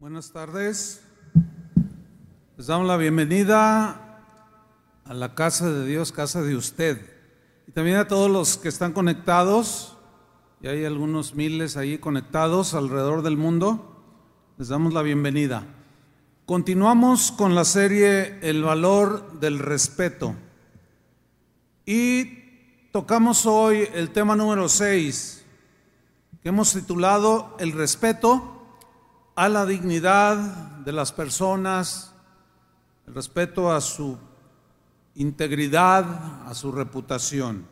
Buenas tardes. Les damos la bienvenida a la casa de Dios, casa de usted. Y también a todos los que están conectados, y hay algunos miles ahí conectados alrededor del mundo, les damos la bienvenida. Continuamos con la serie El valor del respeto. Y tocamos hoy el tema número 6, que hemos titulado El respeto a la dignidad de las personas, el respeto a su integridad, a su reputación.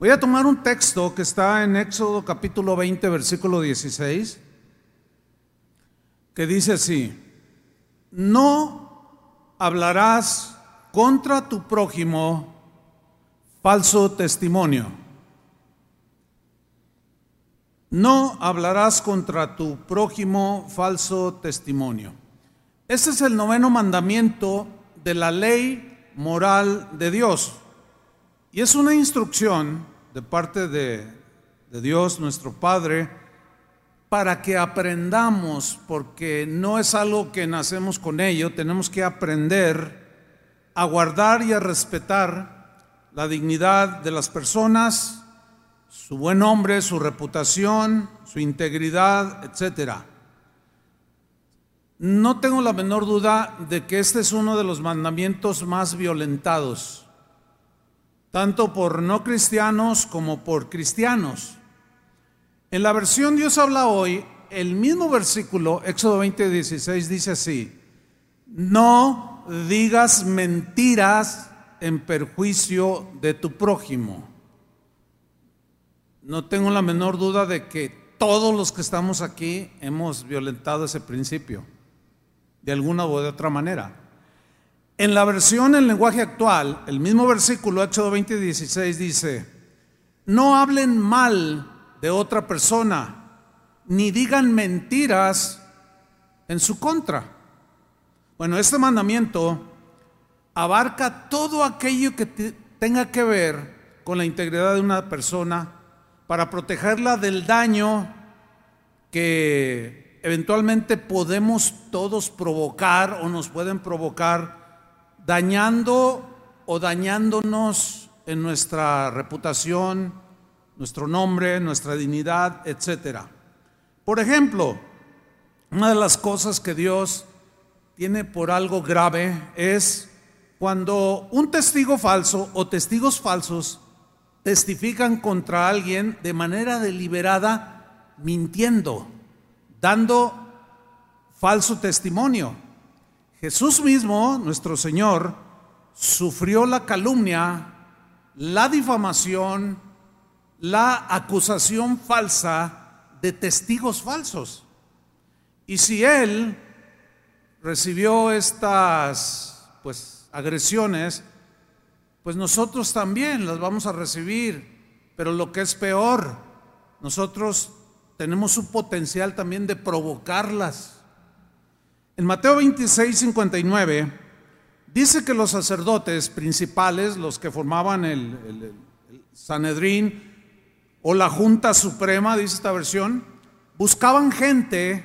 Voy a tomar un texto que está en Éxodo capítulo 20, versículo 16, que dice así, no hablarás contra tu prójimo falso testimonio no hablarás contra tu prójimo falso testimonio. Ese es el noveno mandamiento de la ley moral de Dios. Y es una instrucción de parte de, de Dios, nuestro Padre, para que aprendamos, porque no es algo que nacemos con ello, tenemos que aprender a guardar y a respetar la dignidad de las personas, su buen nombre, su reputación, su integridad, etcétera. No tengo la menor duda de que este es uno de los mandamientos más violentados, tanto por no cristianos como por cristianos. En la versión Dios habla hoy, el mismo versículo, Éxodo 20, 16, dice así, no digas mentiras en perjuicio de tu prójimo. No tengo la menor duda de que todos los que estamos aquí hemos violentado ese principio, de alguna u de otra manera. En la versión en lenguaje actual, el mismo versículo, Éxodo 20, 16, dice, no hablen mal de otra persona, ni digan mentiras en su contra. Bueno, este mandamiento abarca todo aquello que tenga que ver con la integridad de una persona, para protegerla del daño que eventualmente podemos todos provocar o nos pueden provocar dañando o dañándonos en nuestra reputación, nuestro nombre, nuestra dignidad, etcétera. Por ejemplo, una de las cosas que Dios tiene por algo grave es cuando un testigo falso o testigos falsos testifican contra alguien de manera deliberada, mintiendo, dando falso testimonio. Jesús mismo, nuestro Señor, sufrió la calumnia, la difamación, la acusación falsa de testigos falsos. Y si Él recibió estas pues agresiones, pues nosotros también las vamos a recibir. Pero lo que es peor, nosotros tenemos un potencial también de provocarlas. En Mateo 26, 59, dice que los sacerdotes principales, los que formaban el, Sanedrín o la Junta Suprema, dice esta versión, buscaban gente,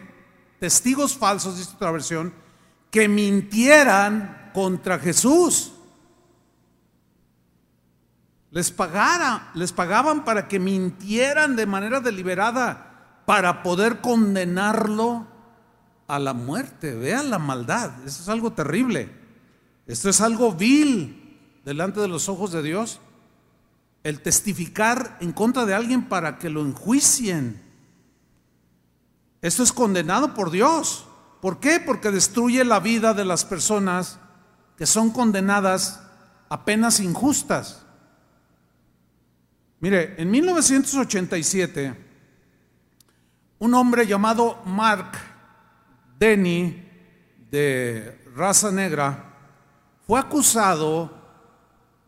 testigos falsos, dice esta versión, que mintieran contra Jesús les pagara, les pagaban para que mintieran de manera deliberada para poder condenarlo a la muerte. Vean la maldad, eso es algo terrible. Esto es algo vil delante de los ojos de Dios. El testificar en contra de alguien para que lo enjuicien. Esto es condenado por Dios. ¿Por qué? Porque destruye la vida de las personas que son condenadas a penas injustas. Mire, en 1987, un hombre llamado Mark Denny, de raza negra, fue acusado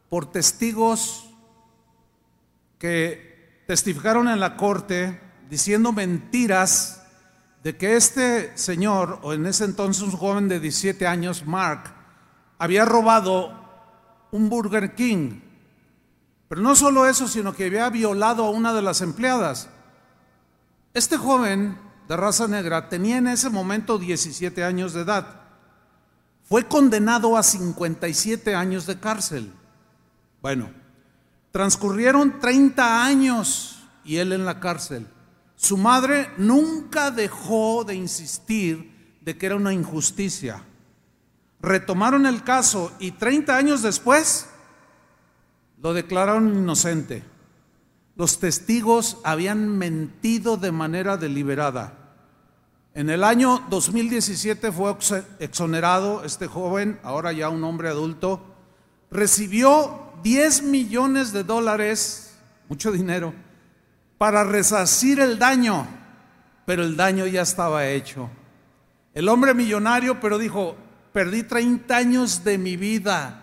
por testigos que testificaron en la corte diciendo mentiras de que este señor, o en ese entonces un joven de 17 años, Mark, había robado un Burger King pero no solo eso, sino que había violado a una de las empleadas. Este joven de raza negra tenía en ese momento 17 años de edad. Fue condenado a 57 años de cárcel. Bueno, transcurrieron 30 años y él en la cárcel. Su madre nunca dejó de insistir de que era una injusticia. Retomaron el caso y 30 años después lo declararon inocente. Los testigos habían mentido de manera deliberada. En el año 2017 fue exonerado este joven, ahora ya un hombre adulto, recibió 10 millones de dólares, mucho dinero, para resarcir el daño, pero el daño ya estaba hecho. El hombre millonario, pero dijo, perdí 30 años de mi vida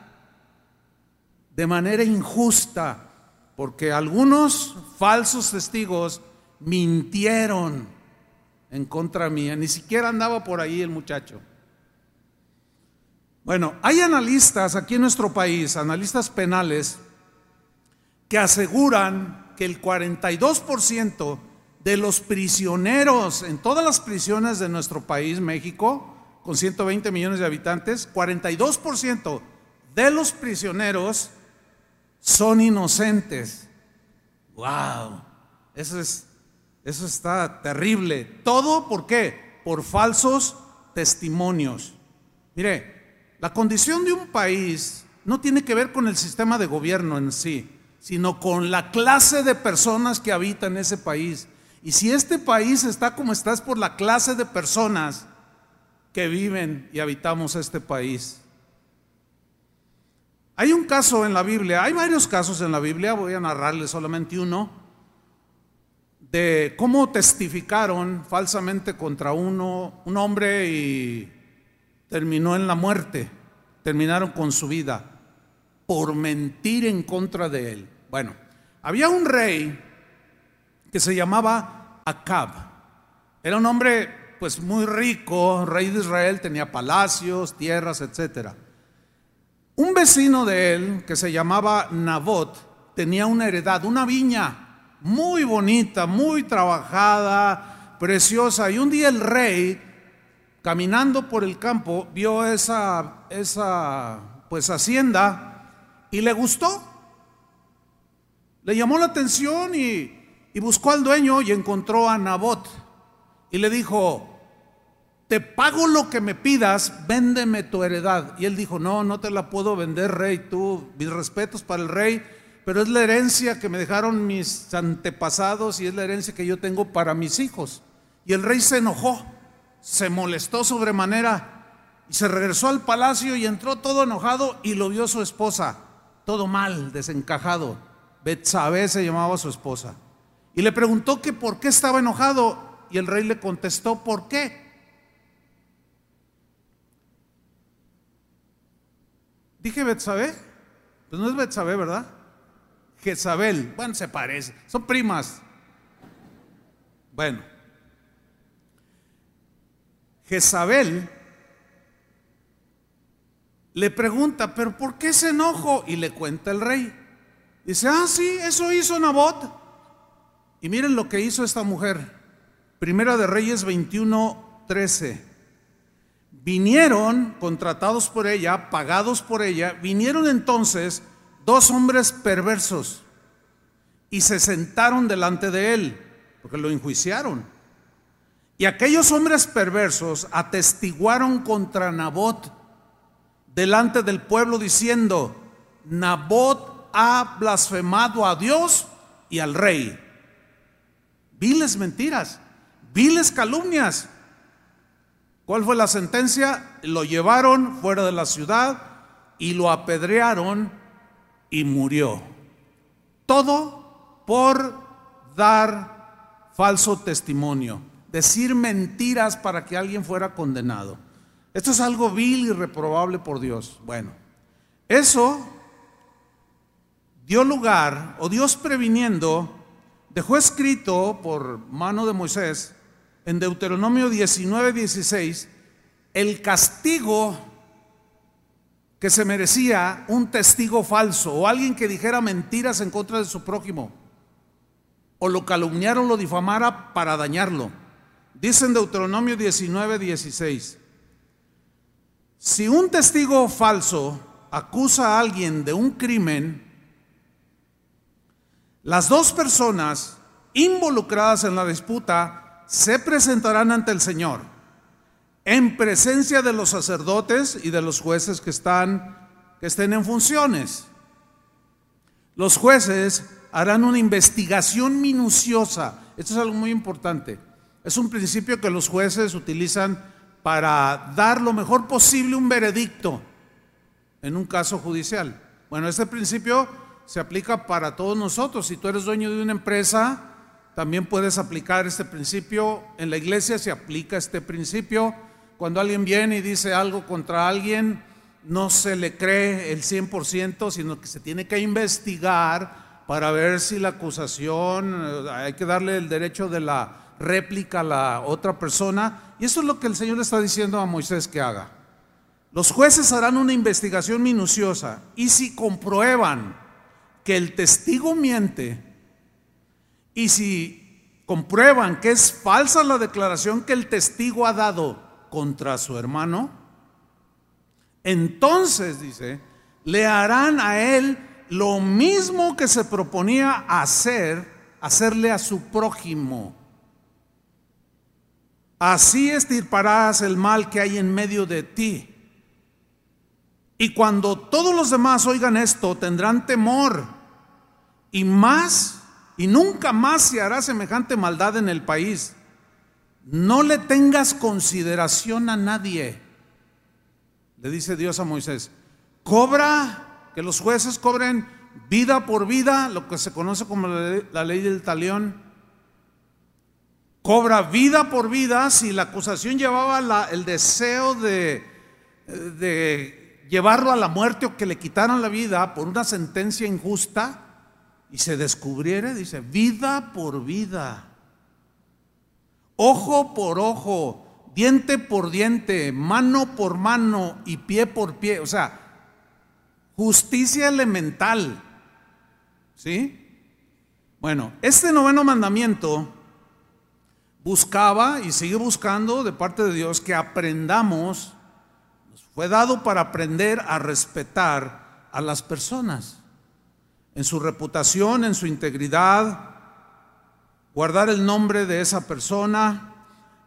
de manera injusta, porque algunos falsos testigos mintieron en contra mía, ni siquiera andaba por ahí el muchacho. Bueno, hay analistas aquí en nuestro país, analistas penales, que aseguran que el 42% de los prisioneros en todas las prisiones de nuestro país, México, con 120 millones de habitantes, 42% de los prisioneros son inocentes. ¡Wow! Eso, es, eso está terrible. ¿Todo por qué? Por falsos testimonios. Mire, la condición de un país no tiene que ver con el sistema de gobierno en sí, sino con la clase de personas que habitan ese país. Y si este país está como está es por la clase de personas que viven y habitamos este país. Hay un caso en la Biblia, hay varios casos en la Biblia, voy a narrarles solamente uno, de cómo testificaron falsamente contra uno, un hombre y terminó en la muerte, terminaron con su vida por mentir en contra de él. Bueno, había un rey que se llamaba Acab. Era un hombre pues muy rico, rey de Israel, tenía palacios, tierras, etcétera. Un vecino de él, que se llamaba Nabot, tenía una heredad, una viña muy bonita, muy trabajada, preciosa. Y un día el rey, caminando por el campo, vio esa, esa pues hacienda y le gustó. Le llamó la atención y, y buscó al dueño y encontró a Nabot. Y le dijo, te pago lo que me pidas, véndeme tu heredad. Y él dijo, no, no te la puedo vender, rey, tú, mis respetos para el rey, pero es la herencia que me dejaron mis antepasados y es la herencia que yo tengo para mis hijos. Y el rey se enojó, se molestó sobremanera y se regresó al palacio y entró todo enojado y lo vio su esposa, todo mal, desencajado. Betsabé se llamaba su esposa. Y le preguntó que por qué estaba enojado y el rey le contestó, ¿por qué? Dije Betsabé, pues no es Betsabé, ¿verdad? Jezabel, bueno, se parece, son primas. Bueno, Jezabel le pregunta, pero ¿por qué se enojo? Y le cuenta el rey. Dice, ah, sí, eso hizo Nabot. Y miren lo que hizo esta mujer. Primera de Reyes 21, 13 vinieron, contratados por ella, pagados por ella, vinieron entonces dos hombres perversos y se sentaron delante de él, porque lo enjuiciaron. Y aquellos hombres perversos atestiguaron contra Nabot delante del pueblo diciendo, Nabot ha blasfemado a Dios y al rey. Viles mentiras, viles calumnias. ¿Cuál fue la sentencia? Lo llevaron fuera de la ciudad y lo apedrearon y murió. Todo por dar falso testimonio, decir mentiras para que alguien fuera condenado. Esto es algo vil y reprobable por Dios. Bueno, eso dio lugar, o Dios previniendo, dejó escrito por mano de Moisés en Deuteronomio 19, 16, el castigo que se merecía un testigo falso o alguien que dijera mentiras en contra de su prójimo o lo calumniara o lo difamara para dañarlo. Dice en Deuteronomio 19, 16, si un testigo falso acusa a alguien de un crimen, las dos personas involucradas en la disputa se presentarán ante el Señor en presencia de los sacerdotes y de los jueces que están que estén en funciones. Los jueces harán una investigación minuciosa. Esto es algo muy importante. Es un principio que los jueces utilizan para dar lo mejor posible un veredicto en un caso judicial. Bueno, este principio se aplica para todos nosotros. Si tú eres dueño de una empresa, también puedes aplicar este principio. En la iglesia se aplica este principio. Cuando alguien viene y dice algo contra alguien, no se le cree el 100%, sino que se tiene que investigar para ver si la acusación, eh, hay que darle el derecho de la réplica a la otra persona. Y eso es lo que el Señor está diciendo a Moisés que haga. Los jueces harán una investigación minuciosa y si comprueban que el testigo miente y si comprueban que es falsa la declaración que el testigo ha dado contra su hermano, entonces, dice, le harán a él lo mismo que se proponía hacer, hacerle a su prójimo. Así estirparás el mal que hay en medio de ti. Y cuando todos los demás oigan esto, tendrán temor. Y más, y nunca más se hará semejante maldad en el país. No le tengas consideración a nadie le dice Dios a Moisés, cobra, que los jueces cobren vida por vida, lo que se conoce como la ley del talión. Cobra vida por vida si la acusación llevaba el deseo de, llevarlo a la muerte o que le quitaran la vida por una sentencia injusta y se descubriere, dice, vida por vida, ojo por ojo, diente por diente, mano por mano y pie por pie. O sea, justicia elemental. ¿Sí? Bueno, este noveno mandamiento buscaba y sigue buscando de parte de Dios que aprendamos, nos fue dado para aprender a respetar a las personas, en su reputación, en su integridad, guardar el nombre de esa persona,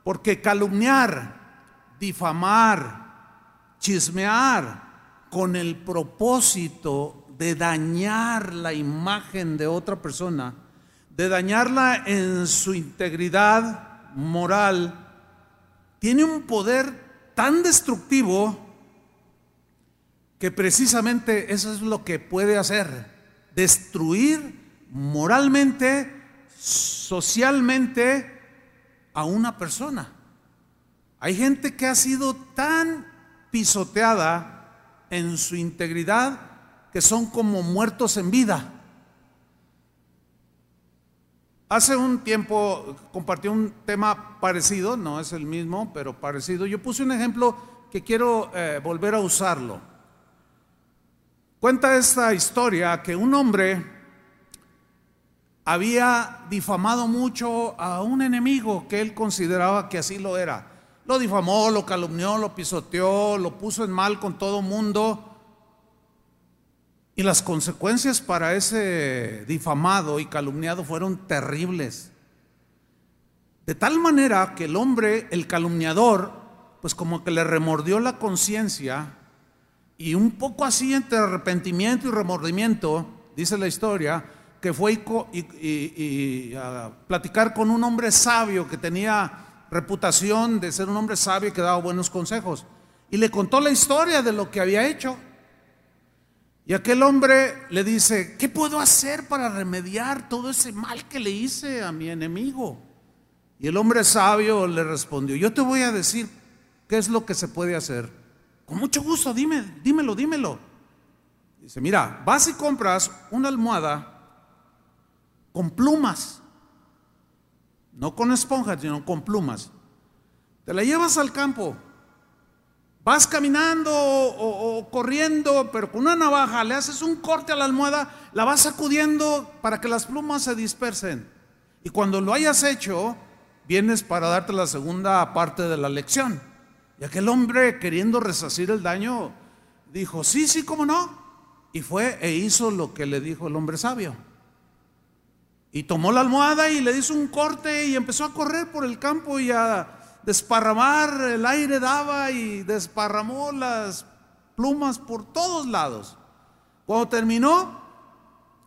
porque calumniar, difamar, chismear con el propósito de dañar la imagen de otra persona, de dañarla en su integridad moral, tiene un poder tan destructivo que precisamente eso es lo que puede hacer, destruir moralmente, socialmente, a una persona. Hay gente que ha sido tan pisoteada en su integridad que son como muertos en vida. Hace un tiempo compartí un tema parecido, no es el mismo, pero parecido. Yo puse un ejemplo que quiero eh, volver a usarlo. Cuenta esta historia que un hombre había difamado mucho a un enemigo que él consideraba que así lo era. Lo difamó, lo calumnió, lo pisoteó, lo puso en mal con todo mundo. Y las consecuencias para ese difamado y calumniado fueron terribles. De tal manera que el hombre, el calumniador, pues como que le remordió la conciencia y un poco así entre arrepentimiento y remordimiento, dice la historia, que fue a platicar con un hombre sabio que tenía reputación de ser un hombre sabio y que daba buenos consejos. Y le contó la historia de lo que había hecho. Y aquel hombre le dice, ¿qué puedo hacer para remediar todo ese mal que le hice a mi enemigo? Y el hombre sabio le respondió, yo te voy a decir qué es lo que se puede hacer. Con mucho gusto, dime, dímelo, dímelo. Dice, mira, vas y compras una almohada con plumas, no con esponjas, sino con plumas. Te la llevas al campo, vas caminando o, corriendo, pero con una navaja le haces un corte a la almohada, la vas sacudiendo para que las plumas se dispersen. Y cuando lo hayas hecho, vienes para darte la segunda parte de la lección. Y aquel hombre, queriendo resacir el daño, dijo, sí, sí, cómo no. Y fue e hizo lo que le dijo el hombre sabio. Y tomó la almohada y le hizo un corte y empezó a correr por el campo y a desparramar, el aire daba y desparramó las plumas por todos lados. Cuando terminó,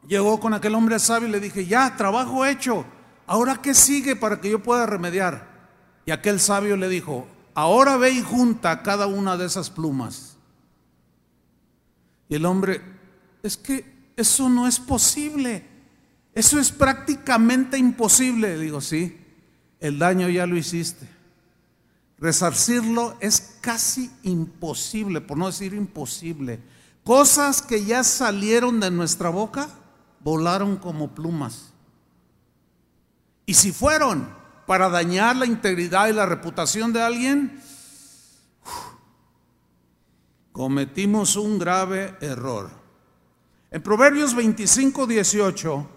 llegó con aquel hombre sabio y le dije, ya, trabajo hecho, ahora qué sigue para que yo pueda remediar. Y aquel sabio le dijo, ahora ve y junta cada una de esas plumas. Y el hombre, es que eso no es posible. Eso es prácticamente imposible. Le digo, sí, el daño ya lo hiciste. Resarcirlo es casi imposible, por no decir imposible. Cosas que ya salieron de nuestra boca volaron como plumas. Y si fueron para dañar la integridad y la reputación de alguien, cometimos un grave error. En Proverbios 25, 18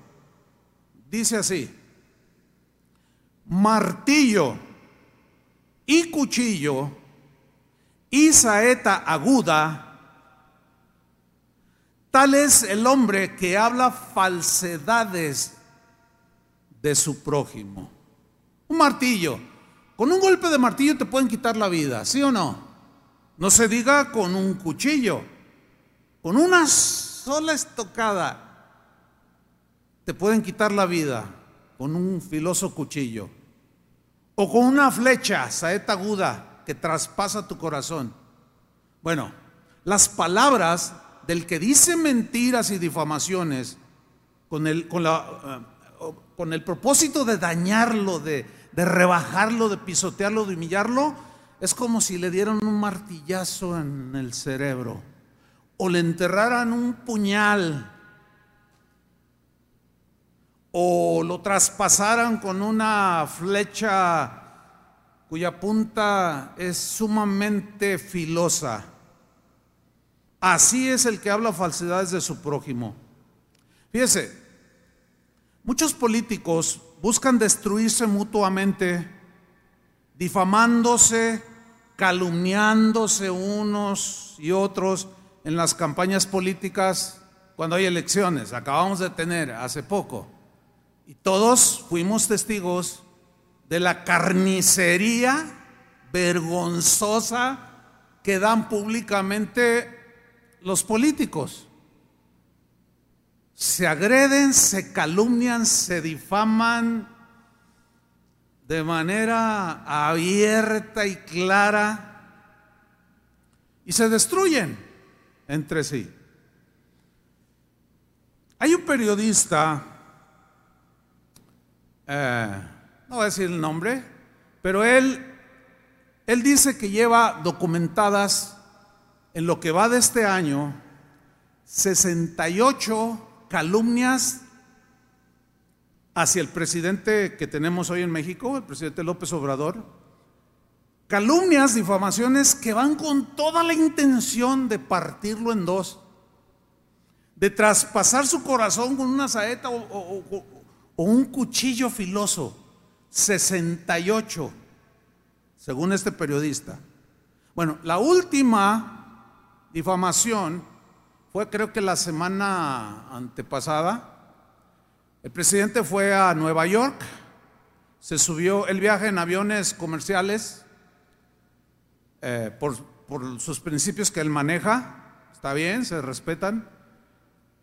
dice así, martillo y cuchillo y saeta aguda, tal es el hombre que habla falsedades de su prójimo. Un martillo, con un golpe de martillo te pueden quitar la vida, ¿sí o no? No se diga con un cuchillo, con una sola estocada te pueden quitar la vida con un filoso cuchillo o con una flecha, saeta aguda, que traspasa tu corazón. Bueno, las palabras del que dice mentiras y difamaciones con el, con la, eh, con el propósito de dañarlo, de, de rebajarlo, de pisotearlo, de humillarlo, es como si le dieran un martillazo en el cerebro o le enterraran un puñal o lo traspasaran con una flecha cuya punta es sumamente filosa. Así es el que habla falsedades de su prójimo. Fíjese, muchos políticos buscan destruirse mutuamente, difamándose, calumniándose unos y otros en las campañas políticas cuando hay elecciones. Acabamos de tener hace poco. Y todos fuimos testigos de la carnicería vergonzosa que dan públicamente los políticos. Se agreden, se calumnian, se difaman de manera abierta y clara y se destruyen entre sí. Hay un periodista eh, no voy a decir el nombre, pero él, él dice que lleva documentadas en lo que va de este año 68 calumnias hacia el presidente que tenemos hoy en México, el presidente López Obrador. Calumnias, difamaciones que van con toda la intención de partirlo en dos, de traspasar su corazón con una saeta o, un cuchillo filoso, 68, según este periodista. Bueno, la última difamación fue creo que la semana antepasada. El presidente fue a Nueva York, se subió el viaje en aviones comerciales eh, por, por sus principios que él maneja, está bien, se respetan.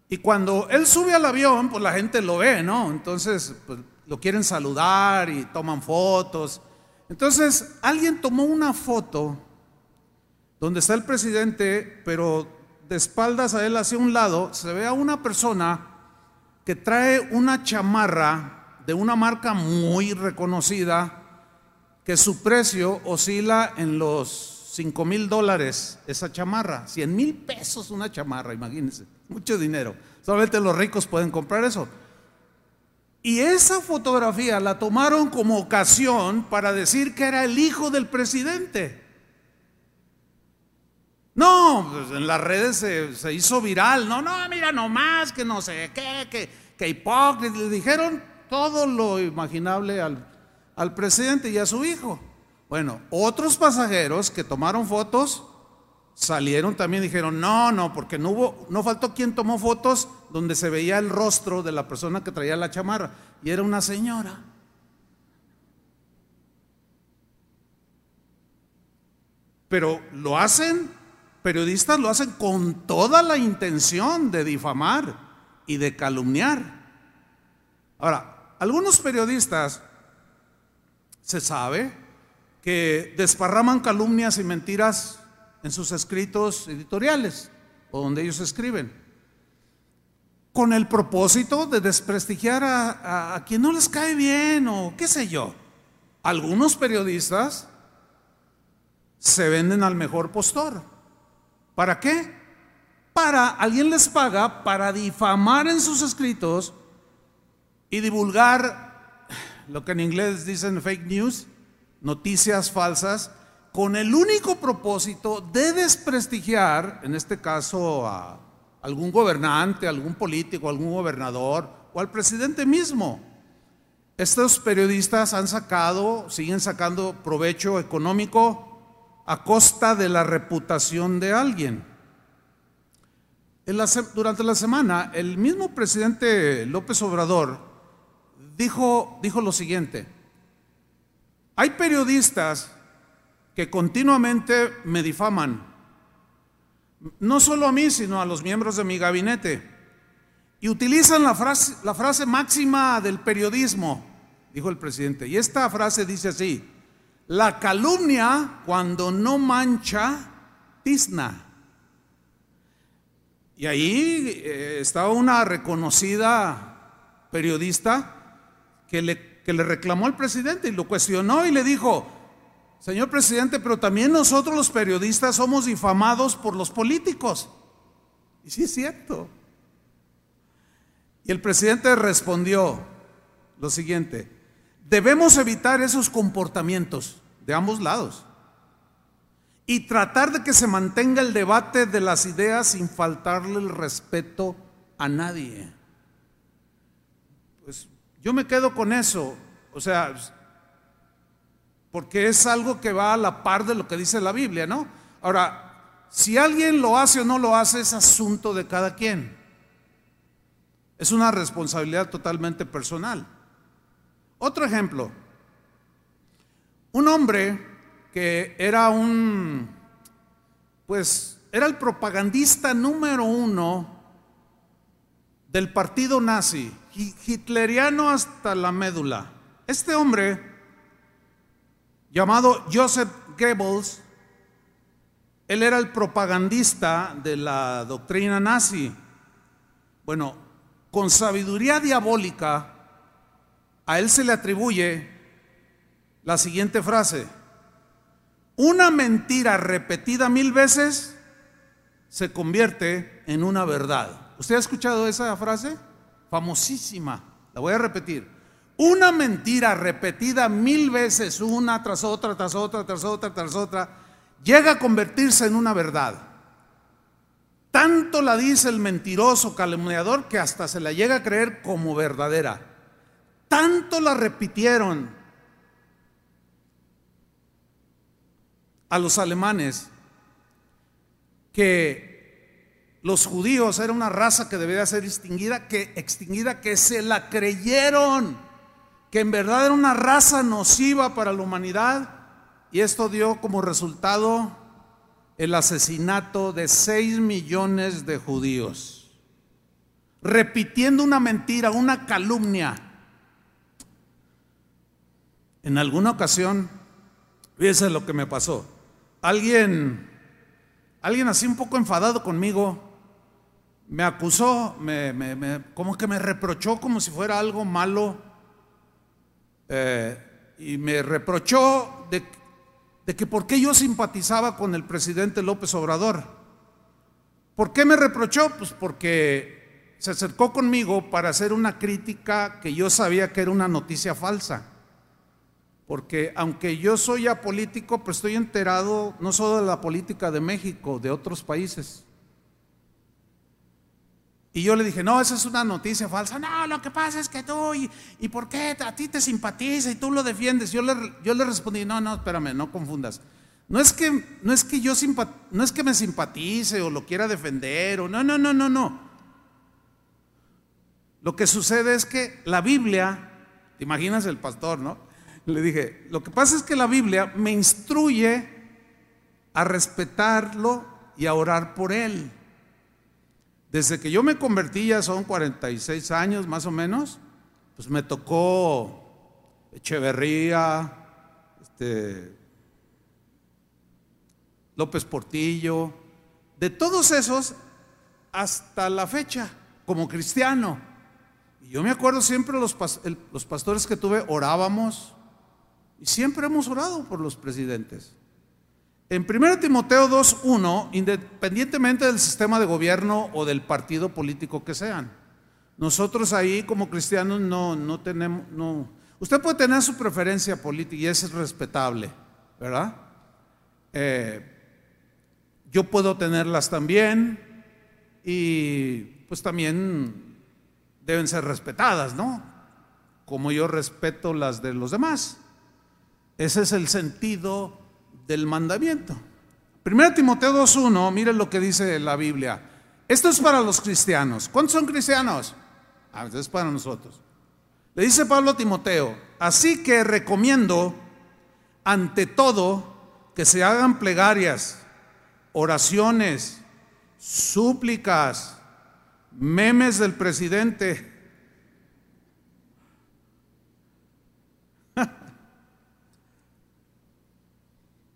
Y cuando él sube al avión, pues la gente lo ve, ¿no? Entonces, pues, lo quieren saludar y toman fotos. Entonces, alguien tomó una foto donde está el presidente, pero de espaldas a él hacia un lado, se ve a una persona que trae una chamarra de una marca muy reconocida, que su precio oscila en los 5 mil dólares, esa chamarra, 100 mil pesos una chamarra, imagínense mucho dinero. Solamente los ricos pueden comprar eso. Y esa fotografía la tomaron como ocasión para decir que era el hijo del presidente. No, pues en las redes se, hizo viral. No, no, mira nomás, que no sé qué, que, que hipócrita. Le dijeron todo lo imaginable al, al presidente y a su hijo. Bueno, otros pasajeros que tomaron fotos salieron también dijeron, no, no, porque no hubo, no faltó quien tomó fotos donde se veía el rostro de la persona que traía la chamarra y era una señora. Pero lo hacen, periodistas lo hacen con toda la intención de difamar y de calumniar. Ahora, algunos periodistas se sabe que desparraman calumnias y mentiras en sus escritos editoriales o donde ellos escriben, con el propósito de desprestigiar a, quien no les cae bien o qué sé yo. Algunos periodistas se venden al mejor postor. ¿Para qué? Para, alguien les paga para difamar en sus escritos y divulgar lo que en inglés dicen fake news, noticias falsas, con el único propósito de desprestigiar, en este caso, a algún gobernante, algún político, algún gobernador o al presidente mismo. Estos periodistas han sacado, siguen sacando provecho económico a costa de la reputación de alguien. durante la semana, el mismo presidente López Obrador dijo, dijo lo siguiente, hay periodistas que continuamente me difaman, no solo a mí, sino a los miembros de mi gabinete, y utilizan la frase, la frase máxima del periodismo, dijo el presidente, y esta frase dice así, la calumnia cuando no mancha, tizna. Y ahí eh, estaba una reconocida periodista que le, que le reclamó al presidente y lo cuestionó y le dijo, Señor presidente, pero también nosotros los periodistas somos difamados por los políticos. Y sí es cierto. Y el presidente respondió lo siguiente, debemos evitar esos comportamientos de ambos lados y tratar de que se mantenga el debate de las ideas sin faltarle el respeto a nadie. Pues yo me quedo con eso. O sea, porque es algo que va a la par de lo que dice la Biblia, ¿no? Ahora, si alguien lo hace o no lo hace es asunto de cada quien. Es una responsabilidad totalmente personal. Otro ejemplo, un hombre que era un, pues, era el propagandista número uno del partido nazi, hitleriano hasta la médula. Este hombre llamado Joseph Goebbels, él era el propagandista de la doctrina nazi. Bueno, con sabiduría diabólica, a él se le atribuye la siguiente frase. Una mentira repetida mil veces se convierte en una verdad. ¿Usted ha escuchado esa frase? Famosísima. La voy a repetir. Una mentira repetida mil veces, una tras otra, tras otra, tras otra, tras otra, llega a convertirse en una verdad. Tanto la dice el mentiroso calumniador que hasta se la llega a creer como verdadera. Tanto la repitieron a los alemanes que los judíos eran una raza que debía ser extinguida, que extinguida, que se la creyeron que en verdad era una raza nociva para la humanidad y esto dio como resultado el asesinato de 6 millones de judíos, repitiendo una mentira, una calumnia. En alguna ocasión, fíjese lo que me pasó. Alguien, alguien así un poco enfadado conmigo, me acusó, me, como que me reprochó como si fuera algo malo eh, y me reprochó de, de que por qué yo simpatizaba con el presidente López Obrador. ¿Por qué me reprochó? Pues porque se acercó conmigo para hacer una crítica que yo sabía que era una noticia falsa. Porque aunque yo soy apolítico, pues estoy enterado no solo de la política de México, de otros países. Y yo le dije, no, esa es una noticia falsa. No, lo que pasa es que tú, y, y por qué a ti te simpatiza y tú lo defiendes. Yo le, yo le respondí, no, no, espérame, no confundas. No es que, no es que yo no es que me simpatice o lo quiera defender, o no, no, no, no, no. Lo que sucede es que la Biblia, te imaginas el pastor, ¿no? Le dije, lo que pasa es que la Biblia me instruye a respetarlo y a orar por él. Desde que yo me convertí, ya son 46 años más o menos, pues me tocó Echeverría, este, López Portillo, de todos esos hasta la fecha, como cristiano. Y yo me acuerdo siempre los, los pastores que tuve, orábamos, y siempre hemos orado por los presidentes. En 1 Timoteo 2.1, independientemente del sistema de gobierno o del partido político que sean, nosotros ahí como cristianos no, no tenemos, no. Usted puede tener su preferencia política y es respetable, ¿verdad? Eh, yo puedo tenerlas también y pues también deben ser respetadas, ¿no? Como yo respeto las de los demás. Ese es el sentido del mandamiento. Primero Timoteo 2.1, miren lo que dice la Biblia. Esto es para los cristianos. ¿Cuántos son cristianos? Ah, es para nosotros. Le dice Pablo a Timoteo, así que recomiendo ante todo que se hagan plegarias, oraciones, súplicas, memes del presidente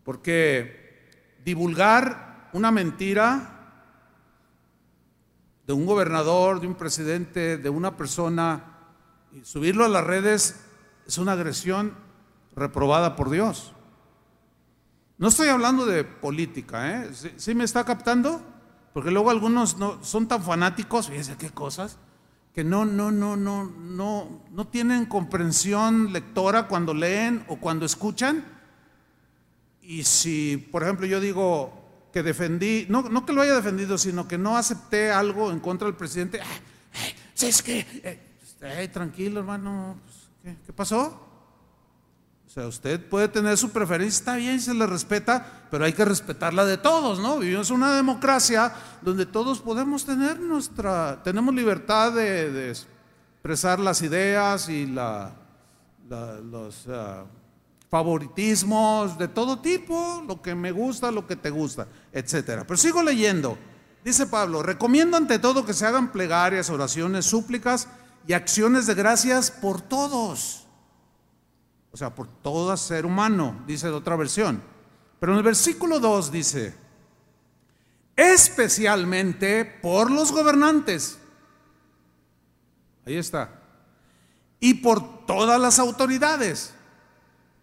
Porque divulgar una mentira de un gobernador, de un presidente, de una persona, y subirlo a las redes es una agresión reprobada por Dios. No estoy hablando de política, ¿eh? ¿Sí, me está captando? Porque luego algunos no, son tan fanáticos, fíjense qué cosas, que no, no, no, no, no, no tienen comprensión lectora cuando leen o cuando escuchan y si, por ejemplo, yo digo que defendí, no, no que lo haya defendido, sino que no acepté algo en contra del presidente, si es que, eh, tranquilo hermano, pues, ¿qué, pasó? O sea, usted puede tener su preferencia, está bien, se le respeta, pero hay que respetarla de todos, ¿no? Vivimos una democracia donde todos podemos tener nuestra, tenemos libertad de, expresar las ideas y la, los, ah, favoritismos de todo tipo, lo que me gusta, lo que te gusta, etcétera. Pero sigo leyendo. Dice Pablo, recomiendo ante todo que se hagan plegarias, oraciones, súplicas y acciones de gracias por todos. O sea, por todo ser humano, dice de otra versión. Pero en el versículo 2 dice, especialmente por los gobernantes. Ahí está. Y por todas las autoridades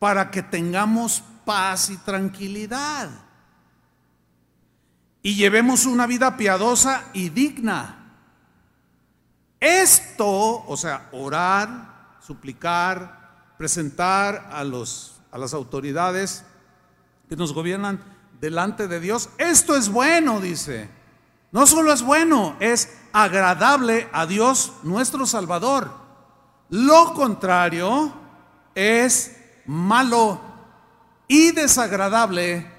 para que tengamos paz y tranquilidad y llevemos una vida piadosa y digna. Esto, o sea, orar, suplicar, presentar a, los, a las autoridades que nos gobiernan delante de Dios, esto es bueno, dice. No solo es bueno, es agradable a Dios nuestro Salvador. Lo contrario es malo y desagradable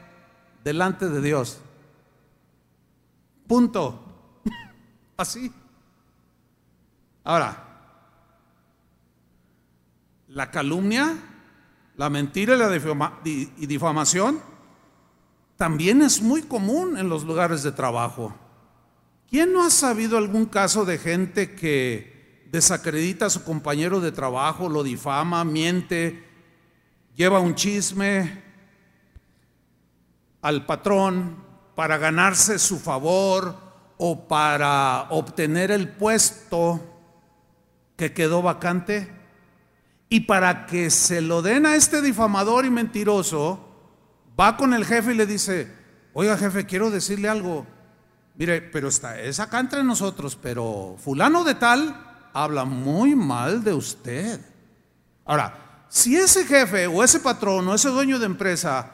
delante de Dios. Punto. Así. Ahora, la calumnia, la mentira y la difamación también es muy común en los lugares de trabajo. ¿Quién no ha sabido algún caso de gente que desacredita a su compañero de trabajo, lo difama, miente, lleva un chisme al patrón para ganarse su favor o para obtener el puesto que quedó vacante y para que se lo den a este difamador y mentiroso, va con el jefe y le dice, oiga jefe, quiero decirle algo, mire, pero está, es acá entre nosotros, pero fulano de tal habla muy mal de usted. Ahora, si ese jefe o ese patrón o ese dueño de empresa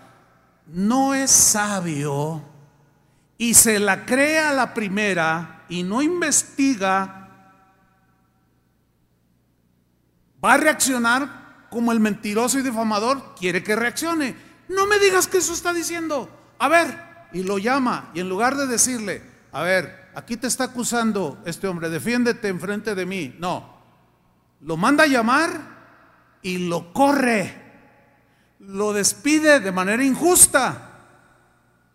no es sabio y se la cree a la primera y no investiga, va a reaccionar como el mentiroso y difamador quiere que reaccione. No me digas que eso está diciendo. A ver, y lo llama, y en lugar de decirle, a ver, aquí te está acusando este hombre, defiéndete enfrente de mí. No, lo manda a llamar y lo corre, lo despide de manera injusta.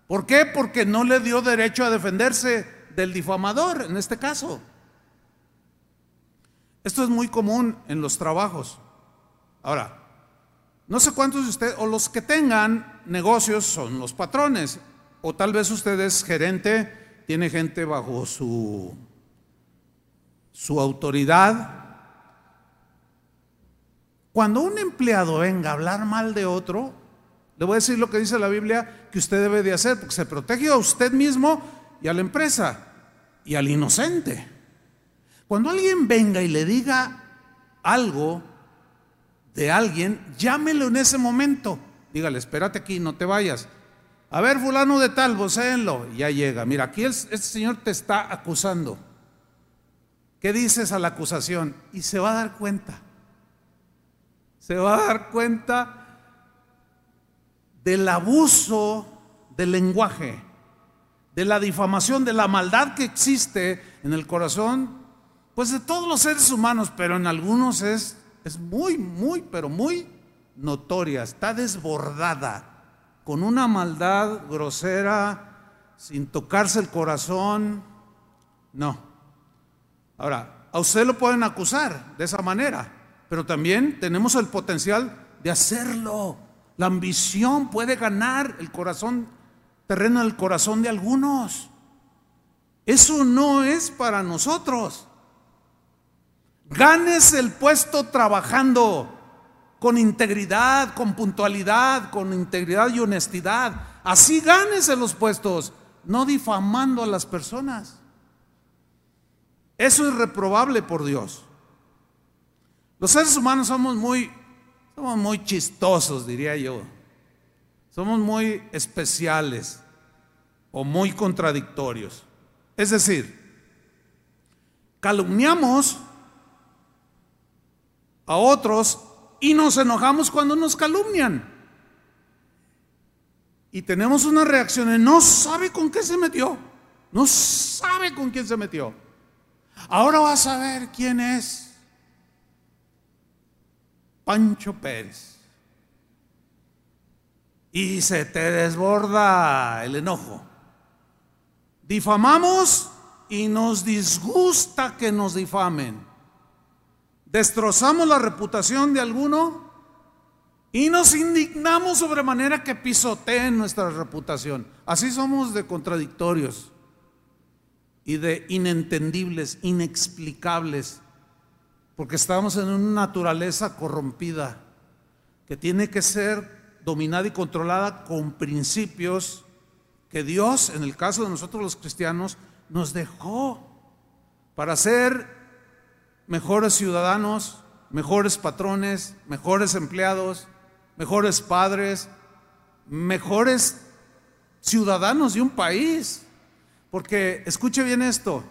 ¿Por qué? Porque no le dio derecho a defenderse del difamador en este caso. Esto es muy común en los trabajos. Ahora, no sé cuántos de ustedes, o los que tengan negocios son los patrones, o tal vez usted es gerente, tiene gente bajo su, su autoridad, cuando un empleado venga a hablar mal de otro, le voy a decir lo que dice la Biblia que usted debe de hacer, porque se protege a usted mismo y a la empresa y al inocente. Cuando alguien venga y le diga algo de alguien, llámelo en ese momento. Dígale, espérate aquí, no te vayas. A ver, fulano de tal, vocéenlo. Ya llega. Mira, aquí este señor te está acusando. ¿Qué dices a la acusación? Y se va a dar cuenta se va a dar cuenta del abuso del lenguaje, de la difamación, de la maldad que existe en el corazón, pues de todos los seres humanos, pero en algunos es, es muy, muy, pero muy notoria, está desbordada, con una maldad grosera, sin tocarse el corazón. No. Ahora, a usted lo pueden acusar de esa manera, pero también tenemos el potencial de hacerlo. La ambición puede ganar el corazón, terreno del corazón de algunos. Eso no es para nosotros. Ganes el puesto trabajando con integridad, con puntualidad, con integridad y honestidad. Así ganes los puestos, no difamando a las personas. Eso es reprobable por Dios. Los seres humanos somos muy, somos muy chistosos, diría yo. Somos muy especiales o muy contradictorios. Es decir, calumniamos a otros y nos enojamos cuando nos calumnian. Y tenemos una reacción, no sabe con qué se metió, no sabe con quién se metió. Ahora vas a ver quién es. Pancho Pérez. Y se te desborda el enojo. Difamamos y nos disgusta que nos difamen. Destrozamos la reputación de alguno y nos indignamos sobremanera que pisoteen nuestra reputación. Así somos de contradictorios y de inentendibles, inexplicables porque estamos en una naturaleza corrompida que tiene que ser dominada y controlada con principios que Dios, en el caso de nosotros los cristianos, nos dejó para ser mejores ciudadanos, mejores patrones, mejores empleados, mejores padres, mejores ciudadanos de un país. Porque escuche bien esto,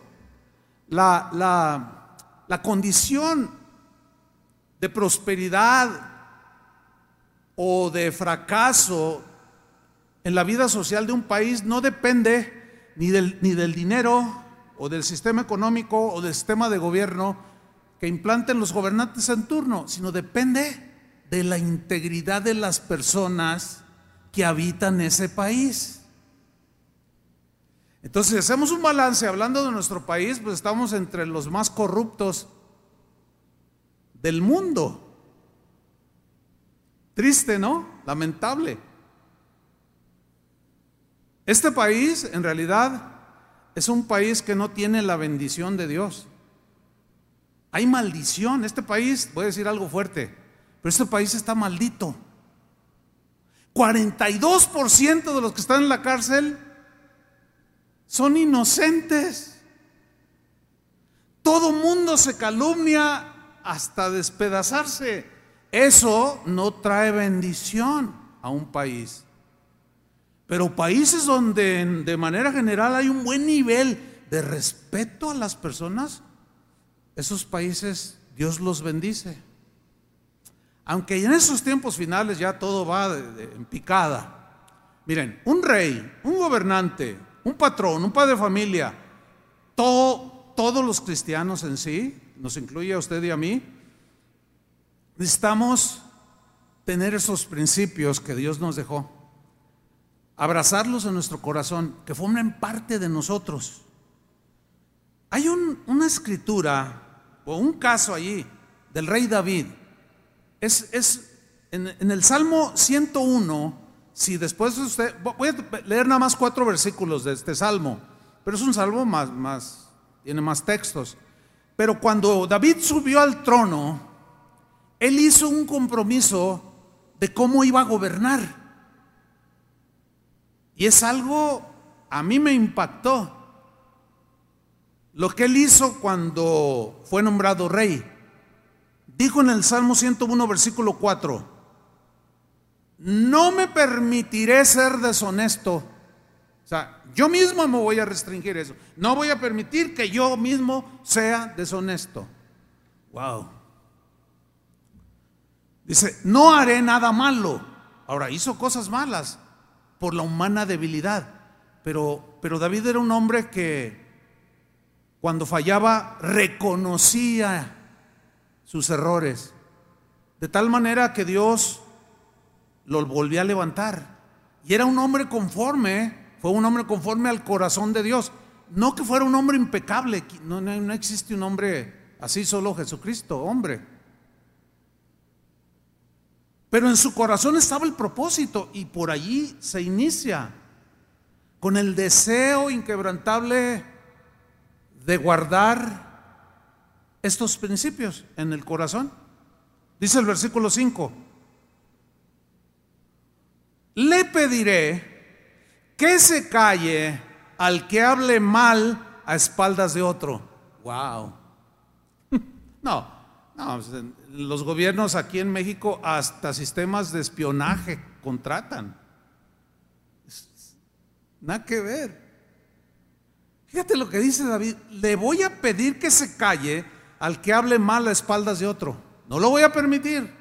la, la, la condición de prosperidad o de fracaso en la vida social de un país no depende ni del, ni del dinero o del sistema económico o del sistema de gobierno que implanten los gobernantes en turno, sino depende de la integridad de las personas que habitan ese país. Entonces, si hacemos un balance hablando de nuestro país, pues estamos entre los más corruptos del mundo. Triste, ¿no? Lamentable. Este país, en realidad, es un país que no tiene la bendición de Dios. Hay maldición. Este país, voy a decir algo fuerte, pero este país está maldito. 42% de los que están en la cárcel son inocentes. Todo mundo se calumnia hasta despedazarse. Eso no trae bendición a un país. Pero países donde de manera general hay un buen nivel de respeto a las personas, esos países Dios los bendice. Aunque en esos tiempos finales ya todo va en picada. Miren, un rey, un gobernante, un patrón, un padre de familia, todo, todos los cristianos en sí, nos incluye a usted y a mí, necesitamos tener esos principios que Dios nos dejó, abrazarlos en nuestro corazón, que formen parte de nosotros. Hay una escritura o un caso allí del rey David. Es, en, el Salmo 101, si después usted, voy a leer nada más cuatro versículos de este Salmo, pero es un Salmo más, más, tiene más textos. Pero cuando David subió al trono, él hizo un compromiso de cómo iba a gobernar. Y es algo, a mí me impactó. Lo que él hizo cuando fue nombrado rey. Dijo en el Salmo 101, versículo 4, no me permitiré ser deshonesto. O sea, yo mismo me voy a restringir eso. No voy a permitir que yo mismo sea deshonesto. Wow. Dice, no haré nada malo. Ahora, hizo cosas malas por la humana debilidad. Pero, pero David era un hombre que cuando fallaba reconocía sus errores, de tal manera que Dios lo volvió a levantar. Y era un hombre conforme, fue un hombre conforme al corazón de Dios. No que fuera un hombre impecable, no, no, existe un hombre así, solo Jesucristo, hombre. Pero en su corazón estaba el propósito y por allí se inicia con el deseo inquebrantable de guardar estos principios en el corazón. Dice el versículo 5, le pediré que se calle al que hable mal a espaldas de otro. Wow. No, no, pues, los gobiernos aquí en México hasta sistemas de espionaje contratan. Nada que ver. Fíjate lo que dice David, le voy a pedir que se calle al que hable mal a espaldas de otro. No lo voy a permitir.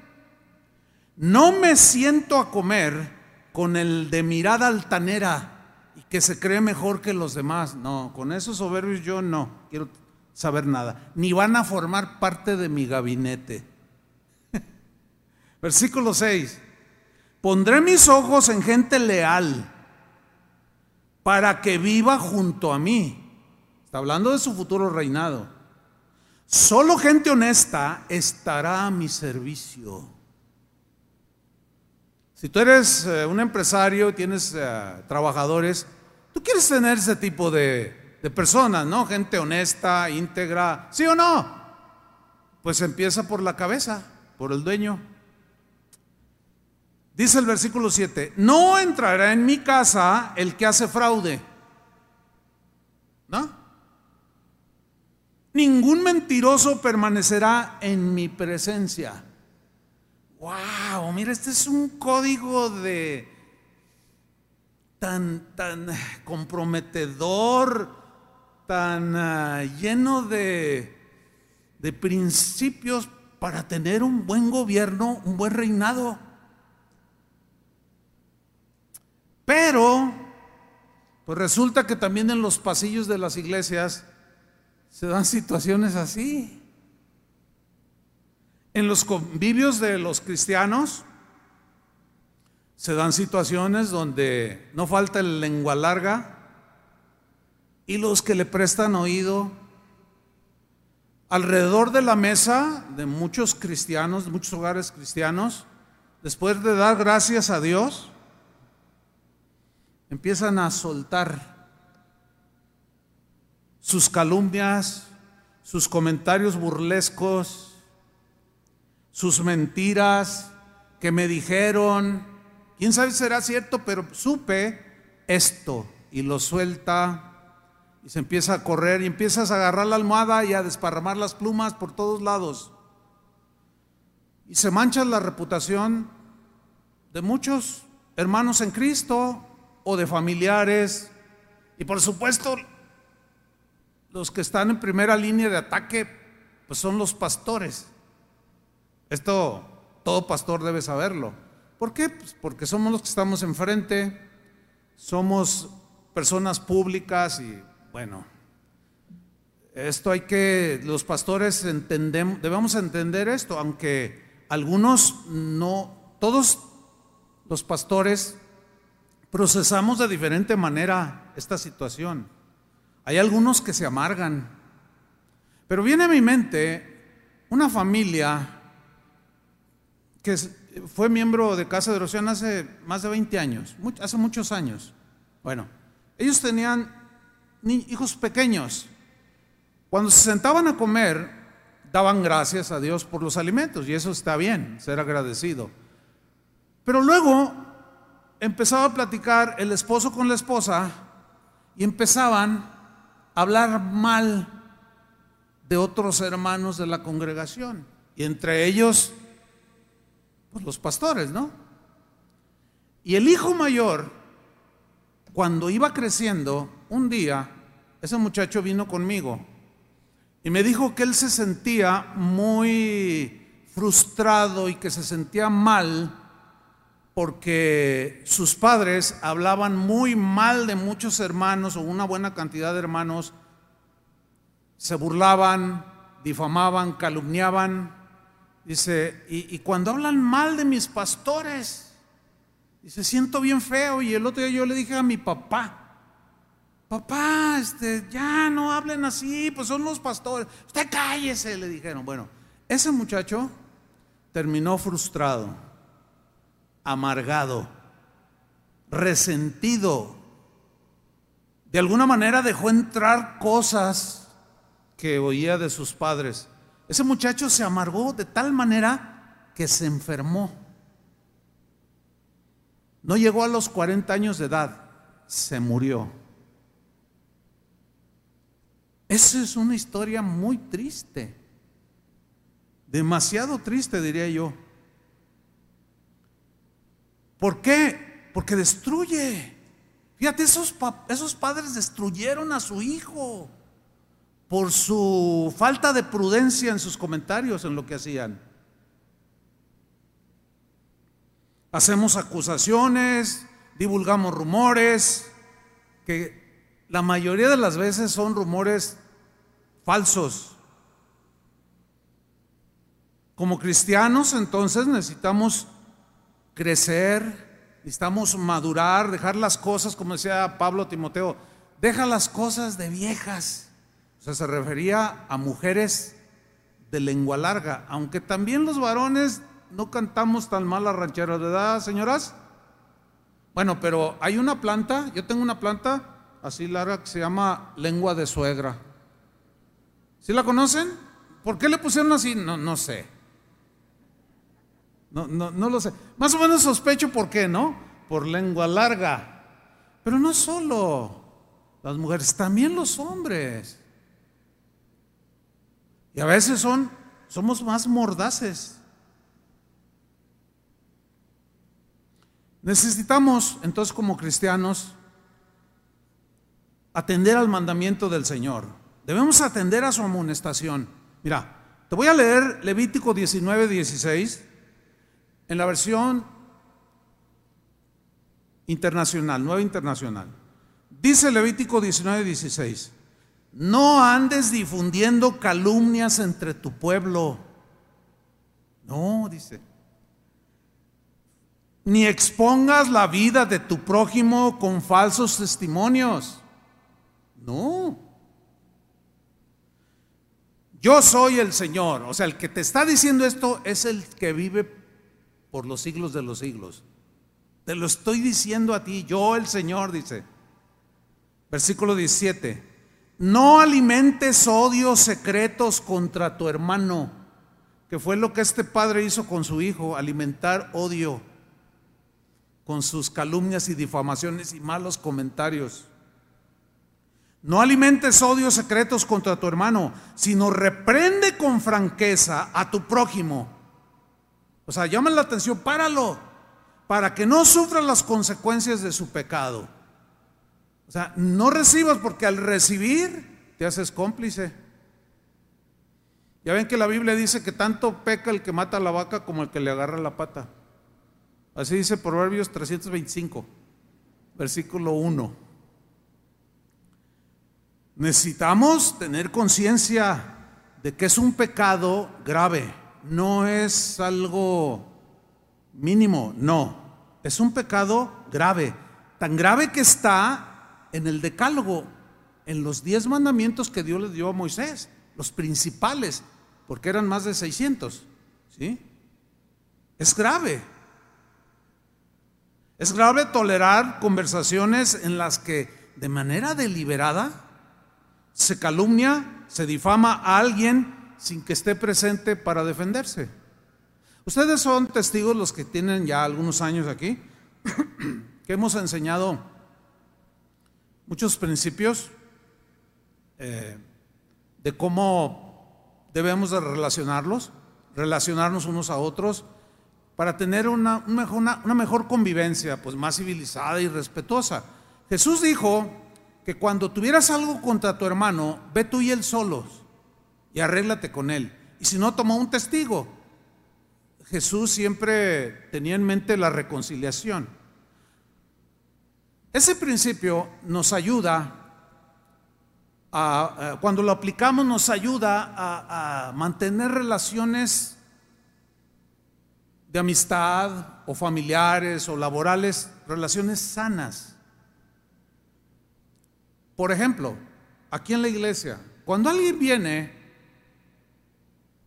No me siento a comer con el de mirada altanera y que se cree mejor que los demás. No, con esos soberbios yo no quiero saber nada. Ni van a formar parte de mi gabinete. Versículo 6. Pondré mis ojos en gente leal para que viva junto a mí. Está hablando de su futuro reinado. Solo gente honesta estará a mi servicio. Si tú eres eh, un empresario, tienes eh, trabajadores, tú quieres tener ese tipo de, de personas, ¿no? Gente honesta, íntegra, ¿sí o no? Pues empieza por la cabeza, por el dueño. Dice el versículo 7, no entrará en mi casa el que hace fraude. ¿No? Ningún mentiroso permanecerá en mi presencia. Wow, mira, este es un código de tan tan comprometedor, tan ah, lleno de de principios para tener un buen gobierno, un buen reinado. Pero pues resulta que también en los pasillos de las iglesias se dan situaciones así. En los convivios de los cristianos se dan situaciones donde no falta el lengua larga y los que le prestan oído alrededor de la mesa de muchos cristianos, de muchos hogares cristianos, después de dar gracias a Dios, empiezan a soltar sus calumnias, sus comentarios burlescos, sus mentiras que me dijeron, quién sabe si será cierto, pero supe esto y lo suelta y se empieza a correr y empiezas a agarrar la almohada y a desparramar las plumas por todos lados. Y se mancha la reputación de muchos hermanos en Cristo o de familiares. Y por supuesto los que están en primera línea de ataque, pues son los pastores. Esto todo pastor debe saberlo. ¿Por qué? Pues porque somos los que estamos enfrente, somos personas públicas y bueno, esto hay que, los pastores entendemos, debemos entender esto, aunque algunos no, todos los pastores procesamos de diferente manera esta situación. Hay algunos que se amargan, pero viene a mi mente una familia que fue miembro de Casa de Oración hace más de 20 años, hace muchos años. Bueno, ellos tenían hijos pequeños. Cuando se sentaban a comer, daban gracias a Dios por los alimentos y eso está bien, ser agradecido. Pero luego empezaba a platicar el esposo con la esposa y empezaban a hablar mal de otros hermanos de la congregación y entre ellos los pastores, ¿no? Y el hijo mayor cuando iba creciendo, un día ese muchacho vino conmigo y me dijo que él se sentía muy frustrado y que se sentía mal porque sus padres hablaban muy mal de muchos hermanos o una buena cantidad de hermanos, se burlaban, difamaban, calumniaban. Dice, y, cuando hablan mal de mis pastores, se siento bien feo. Y el otro día yo le dije a mi papá, papá, este, ya no hablen así, pues son los pastores. Usted cállese, le dijeron. Bueno, ese muchacho terminó frustrado, amargado, resentido. De alguna manera dejó entrar cosas que oía de sus padres. Ese muchacho se amargó de tal manera que se enfermó. No llegó a los 40 años de edad, se murió. Esa es una historia muy triste, demasiado triste diría yo. ¿Por qué? Porque destruye. Fíjate, esos, esos padres destruyeron a su hijo por su falta de prudencia en sus comentarios, en lo que hacían. hacemos acusaciones, divulgamos rumores, que la mayoría de las veces son rumores falsos. Como cristianos entonces necesitamos crecer, necesitamos madurar, dejar las cosas, como decía Pablo Timoteo, deja las cosas de viejas. Sea, se refería a mujeres de lengua larga, aunque también los varones no cantamos tan mal la ranchera, ¿verdad, señoras? Bueno, pero hay una planta, yo tengo una planta así larga que se llama lengua de suegra. ¿Sí la conocen? ¿Por qué le pusieron así? No, no sé. No, no, no lo sé. Más o menos sospecho por qué, ¿no? Por lengua larga. Pero no solo las mujeres, también los hombres. Y a veces son, somos más mordaces. Necesitamos entonces como cristianos atender al mandamiento del Señor. Debemos atender a su amonestación. Mira, te voy a leer Levítico 19, 16 en la versión internacional, nueva internacional. Dice Levítico 19, 16, no andes difundiendo calumnias entre tu pueblo. No, dice ni expongas la vida de tu prójimo con falsos testimonios. No. Yo soy el Señor. O sea, el que te está diciendo esto es el que vive por los siglos de los siglos. Te lo estoy diciendo a ti, yo el Señor, dice. Versículo 17. No alimentes odios secretos contra tu hermano, que fue lo que este padre hizo con su hijo, alimentar odio con sus calumnias y difamaciones y malos comentarios. No alimentes odios secretos contra tu hermano, sino reprende con franqueza a tu prójimo. O sea, llama la atención, páralo, para que no sufra las consecuencias de su pecado. O sea, no recibas porque al recibir te haces cómplice. Ya ven que la Biblia dice que tanto peca el que mata a la vaca como el que le agarra la pata. Así dice Proverbios 325, versículo 1. Necesitamos tener conciencia de que es un pecado grave, no es algo mínimo, no, es un pecado grave, tan grave que está en el decálogo, en los diez mandamientos que Dios le dio a Moisés, los principales, porque eran más de 600, ¿sí? Es grave. Es grave tolerar conversaciones en las que de manera deliberada se calumnia, se difama a alguien sin que esté presente para defenderse. Ustedes son testigos los que tienen ya algunos años aquí, que hemos enseñado muchos principios eh, de cómo debemos de relacionarlos, relacionarnos unos a otros, para tener una, mejor, una mejor convivencia, pues más civilizada y respetuosa. Jesús dijo que cuando tuvieras algo contra tu hermano, ve tú y él solos y arréglate con él. Y si no, toma un testigo. Jesús siempre tenía en mente la reconciliación. Ese principio nos ayuda, a, cuando lo aplicamos, nos ayuda a, a mantener relaciones de amistad o familiares o laborales, relaciones sanas. Por ejemplo, aquí en la iglesia, cuando alguien viene,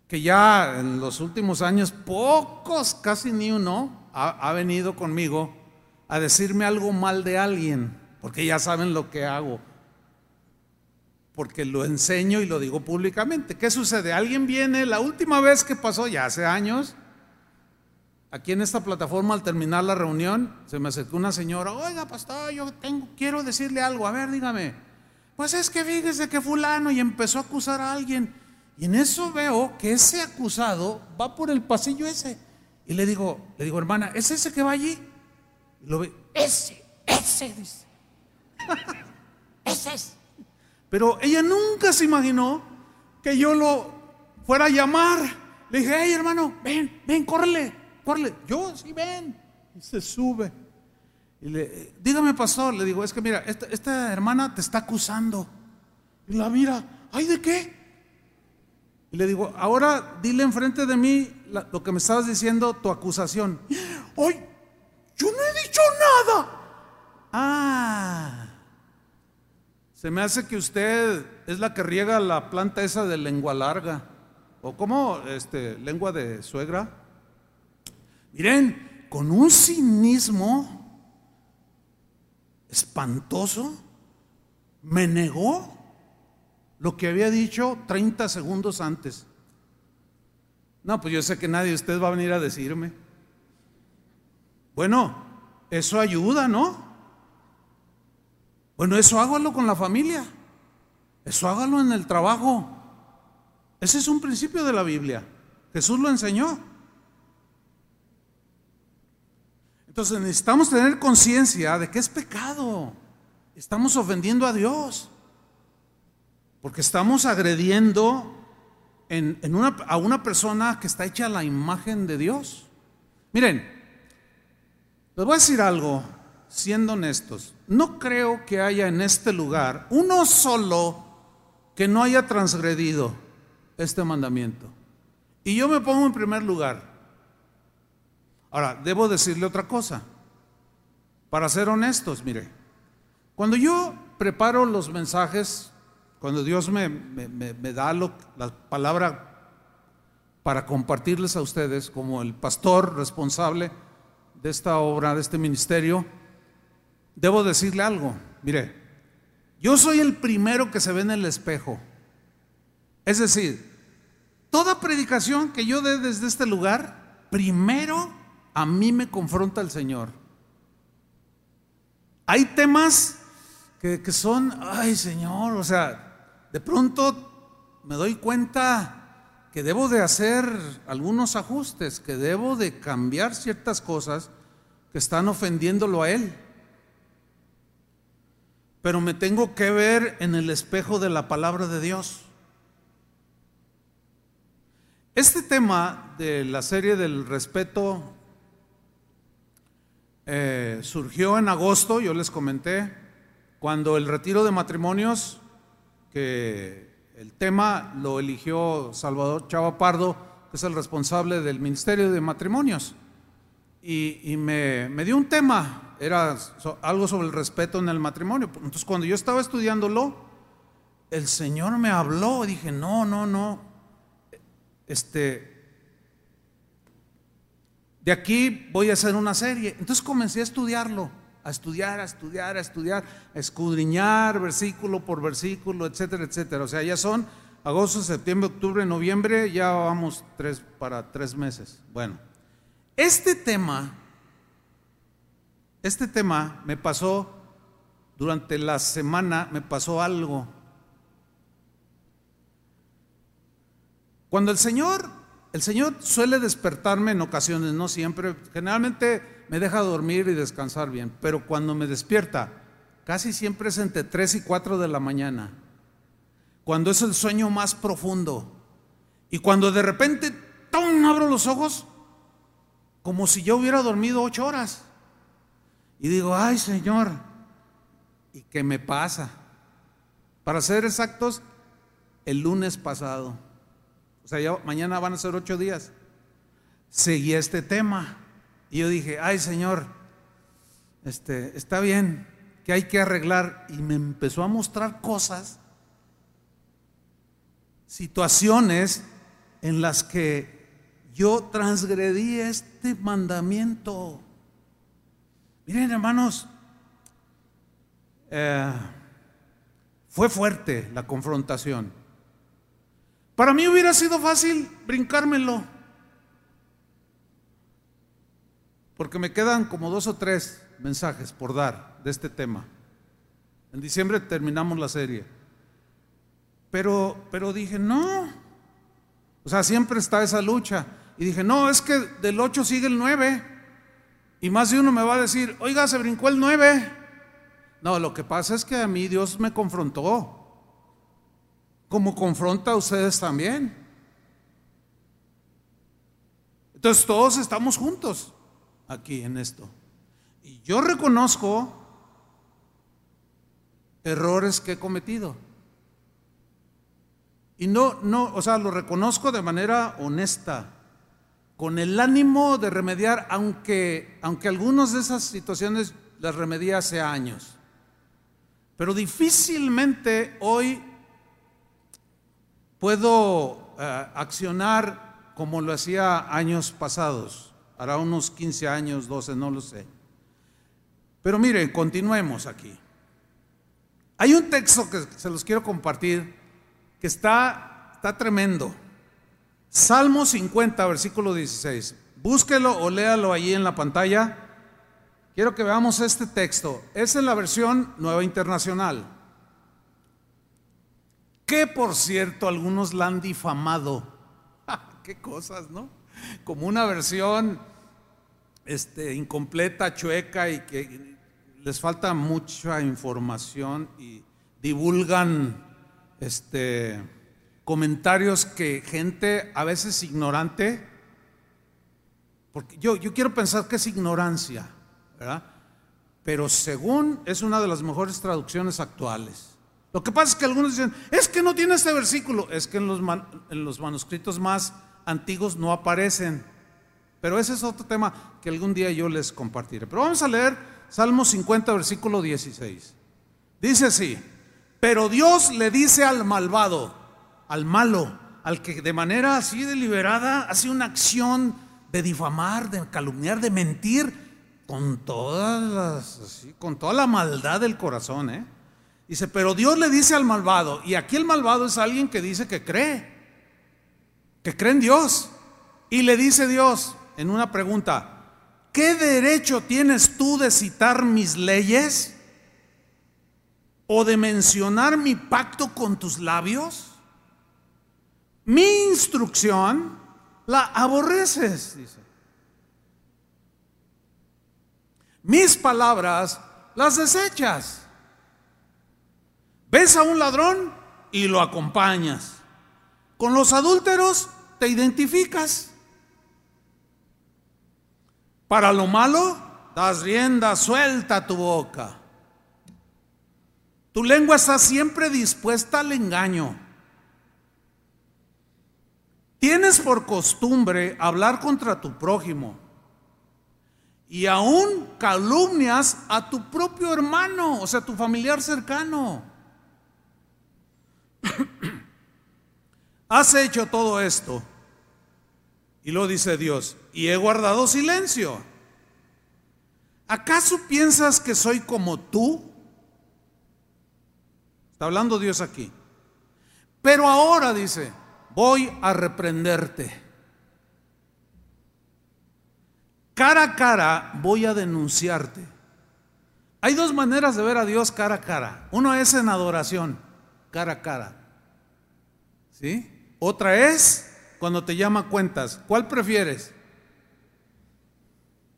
que ya en los últimos años, pocos, casi ni uno, ha, venido conmigo a decirme algo mal de alguien, porque ya saben lo que hago, porque lo enseño y lo digo públicamente. ¿Qué sucede? Alguien viene, la última vez que pasó, ya hace años, aquí en esta plataforma al terminar la reunión, se me acercó una señora, oiga, pastor, yo tengo, quiero decirle algo, a ver, dígame. Pues es que fíjese que fulano y empezó a acusar a alguien. Y en eso veo que ese acusado va por el pasillo ese. Y le digo, le digo, hermana, ¿es ese que va allí? Y lo ve, ese, ese, dice. ese es. Pero ella nunca se imaginó que yo lo fuera a llamar. Le dije, hey hermano, ven, ven, córrele yo, sí, ven. Y se sube. Y le, dígame, pastor, le digo, es que mira, esta, hermana te está acusando. Y la mira, ¿ay de qué? Y le digo, ahora dile enfrente de mí lo que me estabas diciendo, tu acusación. ¡Ay! Yo no he dicho nada. Ah. Se me hace que usted es la que riega la planta esa de lengua larga. ¿O cómo? Este, lengua de suegra. Miren, con un cinismo espantoso, me negó lo que había dicho 30 segundos antes. No, pues yo sé que nadie de ustedes va a venir a decirme. Bueno, eso ayuda, ¿no? Bueno, eso hágalo con la familia. Eso hágalo en el trabajo. Ese es un principio de la Biblia. Jesús lo enseñó. Entonces necesitamos tener conciencia de que es pecado. Estamos ofendiendo a Dios. Porque estamos agrediendo a una persona que está hecha a la imagen de Dios. Miren, les voy a decir algo, siendo honestos. No creo que haya en este lugar uno solo que no haya transgredido este mandamiento. Y yo me pongo en primer lugar. Ahora, debo decirle otra cosa. Para ser honestos, mire, cuando yo preparo los mensajes, cuando Dios me, da la palabra para compartirles a ustedes como el pastor responsable de esta obra, de este ministerio, debo decirle algo. Mire, yo soy el primero que se ve en el espejo. Es decir, toda predicación que yo dé desde este lugar, primero a mí me confronta el Señor. Hay temas que, son, ay Señor, o sea, de pronto me doy cuenta que debo de hacer algunos ajustes, que debo de cambiar ciertas cosas que están ofendiéndolo a Él. pero me tengo que ver en el espejo de la palabra de Dios. Este tema de la serie del respeto eh, surgió en agosto, yo les comenté, cuando el retiro de matrimonios, que el tema lo eligió Salvador Chava Pardo, que es el responsable del Ministerio de Matrimonios, y, me, dio un tema, era algo sobre el respeto en el matrimonio. Entonces cuando yo estaba estudiándolo, el Señor me habló, dije, no, no, no, este, de aquí voy a hacer una serie. Entonces comencé a estudiarlo, a estudiar, a estudiar, a estudiar, a escudriñar versículo por versículo, etcétera, etcétera. O sea, ya son agosto, septiembre, octubre, noviembre, ya vamos tres, para tres meses. Bueno, este tema este tema me pasó durante la semana, me pasó algo. Cuando el Señor, el Señor suele despertarme en ocasiones, no siempre, generalmente me deja dormir y descansar bien, pero cuando me despierta, casi siempre es entre 3 y 4 de la mañana, cuando es el sueño más profundo, y cuando de repente, ¡tum! abro los ojos, como si yo hubiera dormido ocho horas. Y digo, ay Señor, ¿y qué me pasa? Para ser exactos, el lunes pasado, o sea, ya mañana van a ser ocho días, seguí este tema. Y yo dije, ay Señor, este, está bien, que hay que arreglar. Y me empezó a mostrar cosas, situaciones en las que yo transgredí este mandamiento. Miren, hermanos, eh, fue fuerte la confrontación. Para mí hubiera sido fácil brincármelo, porque me quedan como dos o tres mensajes por dar de este tema. En diciembre terminamos la serie. Pero, pero dije, no. O sea, siempre está esa lucha. Y dije, no, es que del 8 sigue el 9. Y más de uno me va a decir, oiga, se brincó el 9. No, lo que pasa es que a mí Dios me confrontó, como confronta a ustedes también. Entonces todos estamos juntos aquí en esto. Y yo reconozco errores que he cometido. Y no, no, o sea, lo reconozco de manera honesta con el ánimo de remediar, aunque, aunque algunas de esas situaciones las remedié hace años. Pero difícilmente hoy puedo eh, accionar como lo hacía años pasados, hará unos 15 años, 12, no lo sé. Pero miren, continuemos aquí. Hay un texto que se los quiero compartir que está, está tremendo. Salmo 50, versículo 16. Búsquelo o léalo allí en la pantalla. Quiero que veamos este texto. Es en la versión nueva internacional. Que por cierto algunos la han difamado. Qué cosas, ¿no? Como una versión este, incompleta, chueca y que les falta mucha información y divulgan este comentarios que gente a veces ignorante, porque yo, yo quiero pensar que es ignorancia, ¿verdad? Pero según es una de las mejores traducciones actuales. Lo que pasa es que algunos dicen, es que no tiene este versículo, es que en los, en los manuscritos más antiguos no aparecen. Pero ese es otro tema que algún día yo les compartiré. Pero vamos a leer Salmo 50, versículo 16. Dice así, pero Dios le dice al malvado, al malo, al que de manera así deliberada hace una acción de difamar, de calumniar, de mentir, con todas las, con toda la maldad del corazón. ¿eh? Dice, pero Dios le dice al malvado, y aquí el malvado es alguien que dice que cree, que cree en Dios, y le dice Dios en una pregunta, ¿qué derecho tienes tú de citar mis leyes? ¿O de mencionar mi pacto con tus labios? Mi instrucción la aborreces, dice. Mis palabras las desechas. Ves a un ladrón y lo acompañas. Con los adúlteros te identificas. Para lo malo, das rienda suelta a tu boca. Tu lengua está siempre dispuesta al engaño. Tienes por costumbre hablar contra tu prójimo y aún calumnias a tu propio hermano, o sea, tu familiar cercano. Has hecho todo esto. Y lo dice Dios, y he guardado silencio. ¿Acaso piensas que soy como tú? Está hablando Dios aquí. Pero ahora dice, voy a reprenderte. Cara a cara voy a denunciarte. Hay dos maneras de ver a Dios cara a cara. Uno es en adoración, cara a cara. ¿Sí? Otra es cuando te llama cuentas. ¿Cuál prefieres?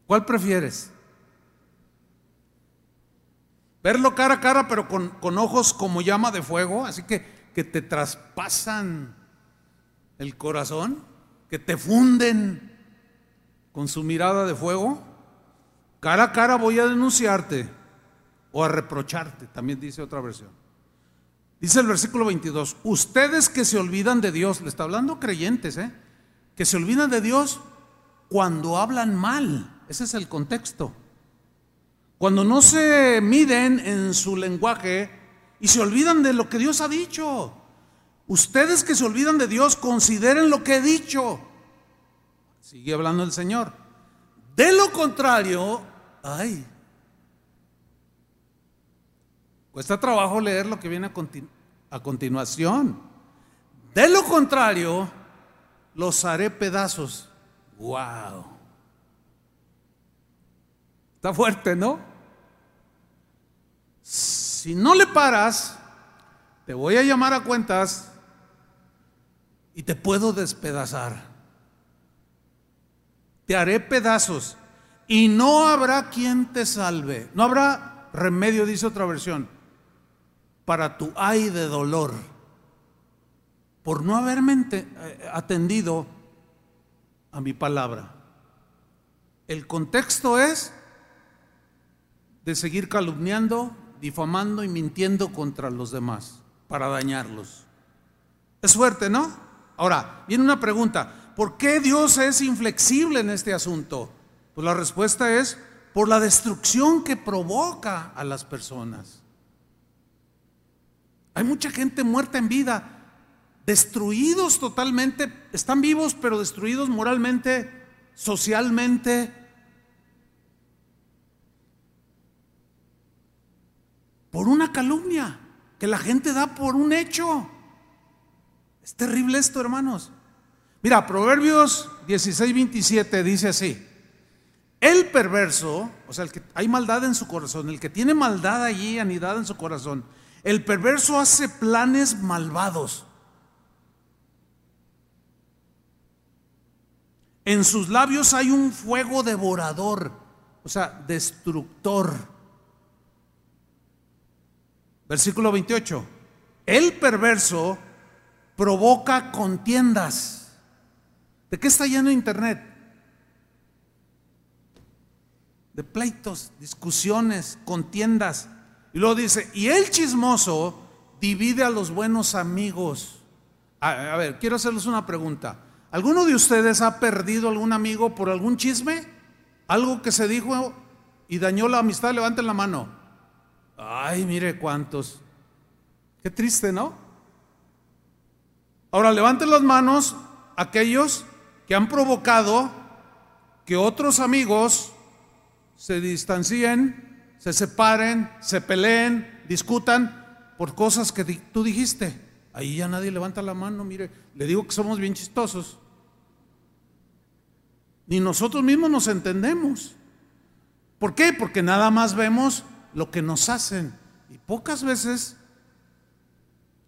¿Cuál prefieres? Verlo cara a cara, pero con, con, ojos como llama de fuego, así que, que te traspasan el corazón, que te funden con su mirada de fuego, cara a cara voy a denunciarte o a reprocharte, también dice otra versión. Dice el versículo 22, ustedes que se olvidan de Dios, le está hablando creyentes, ¿eh? que se olvidan de Dios cuando hablan mal, ese es el contexto. Cuando no se miden en su lenguaje y se olvidan de lo que Dios ha dicho. Ustedes que se olvidan de Dios, consideren lo que he dicho. Sigue hablando el Señor. De lo contrario, ay, cuesta trabajo leer lo que viene a, continuación. De lo contrario, los haré pedazos. Wow. Está fuerte, ¿no? Si no le paras, te voy a llamar a cuentas y te puedo despedazar te haré pedazos y no habrá quien te salve. No habrá remedio, dice otra versión, para tu ay de dolor por no haberme eh, atendido a mi palabra. El contexto es de seguir calumniando, difamando y mintiendo contra los demás para dañarlos. Es fuerte, ¿no? Ahora, viene una pregunta. ¿Por qué Dios es inflexible en este asunto? Pues la respuesta es por la destrucción que provoca a las personas. Hay mucha gente muerta en vida, destruidos totalmente, están vivos pero destruidos moralmente, socialmente. Por una calumnia que la gente da por un hecho. Es terrible esto, hermanos. Mira, Proverbios 16, 27 dice así. El perverso, o sea, el que hay maldad en su corazón, el que tiene maldad allí anidada en su corazón, el perverso hace planes malvados. En sus labios hay un fuego devorador, o sea, destructor. Versículo 28. El perverso provoca contiendas ¿De qué está lleno Internet? De pleitos, discusiones, contiendas. Y luego dice, y el chismoso divide a los buenos amigos. A, a, ver, quiero hacerles una pregunta. ¿Alguno de ustedes ha perdido algún amigo por algún chisme? Algo que se dijo y dañó la amistad, levanten la mano. Ay, mire cuántos. Qué triste, ¿no? Ahora levanten las manos aquellos que han provocado que otros amigos se distancien, se separen, se peleen, discutan por cosas que tú dijiste. Ahí ya nadie levanta la mano, mire, le digo que somos bien chistosos. Ni nosotros mismos nos entendemos. ¿Por qué? Porque nada más vemos lo que nos hacen y pocas veces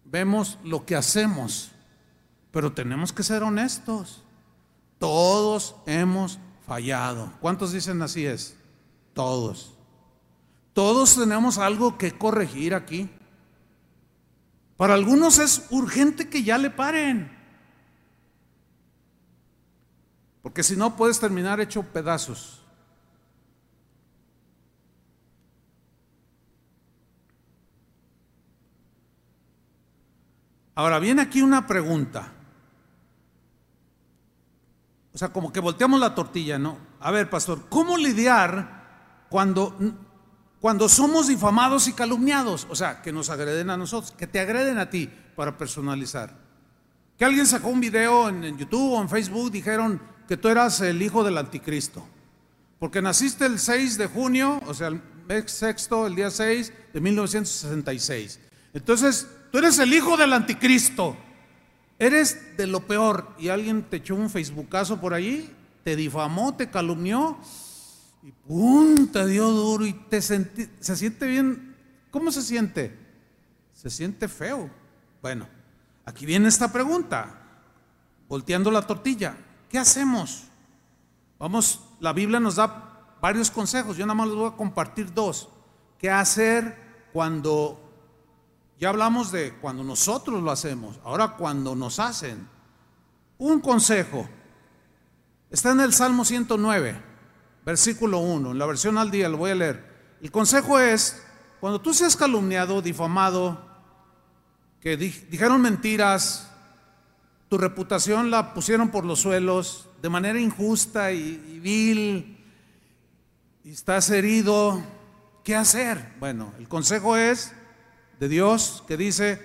vemos lo que hacemos. Pero tenemos que ser honestos. Todos hemos fallado. ¿Cuántos dicen así es? Todos. Todos tenemos algo que corregir aquí. Para algunos es urgente que ya le paren. Porque si no puedes terminar hecho pedazos. Ahora viene aquí una pregunta. O sea, como que volteamos la tortilla, ¿no? A ver, pastor, ¿cómo lidiar cuando, cuando somos difamados y calumniados? O sea, que nos agreden a nosotros, que te agreden a ti para personalizar. Que alguien sacó un video en, YouTube o en Facebook, dijeron que tú eras el hijo del anticristo. Porque naciste el 6 de junio, o sea, el mes sexto, el día 6 de 1966. Entonces, tú eres el hijo del anticristo. Eres de lo peor y alguien te echó un facebookazo por ahí, te difamó, te calumnió y ¡pum! te dio duro y te sentí, se siente bien. ¿Cómo se siente? Se siente feo. Bueno, aquí viene esta pregunta, volteando la tortilla. ¿Qué hacemos? Vamos, la Biblia nos da varios consejos, yo nada más les voy a compartir dos. ¿Qué hacer cuando ya hablamos de cuando nosotros lo hacemos, ahora cuando nos hacen. Un consejo. Está en el Salmo 109, versículo 1, en la versión al día, lo voy a leer. El consejo es, cuando tú seas calumniado, difamado, que dijeron mentiras, tu reputación la pusieron por los suelos de manera injusta y, y vil, y estás herido, ¿qué hacer? Bueno, el consejo es de Dios que dice,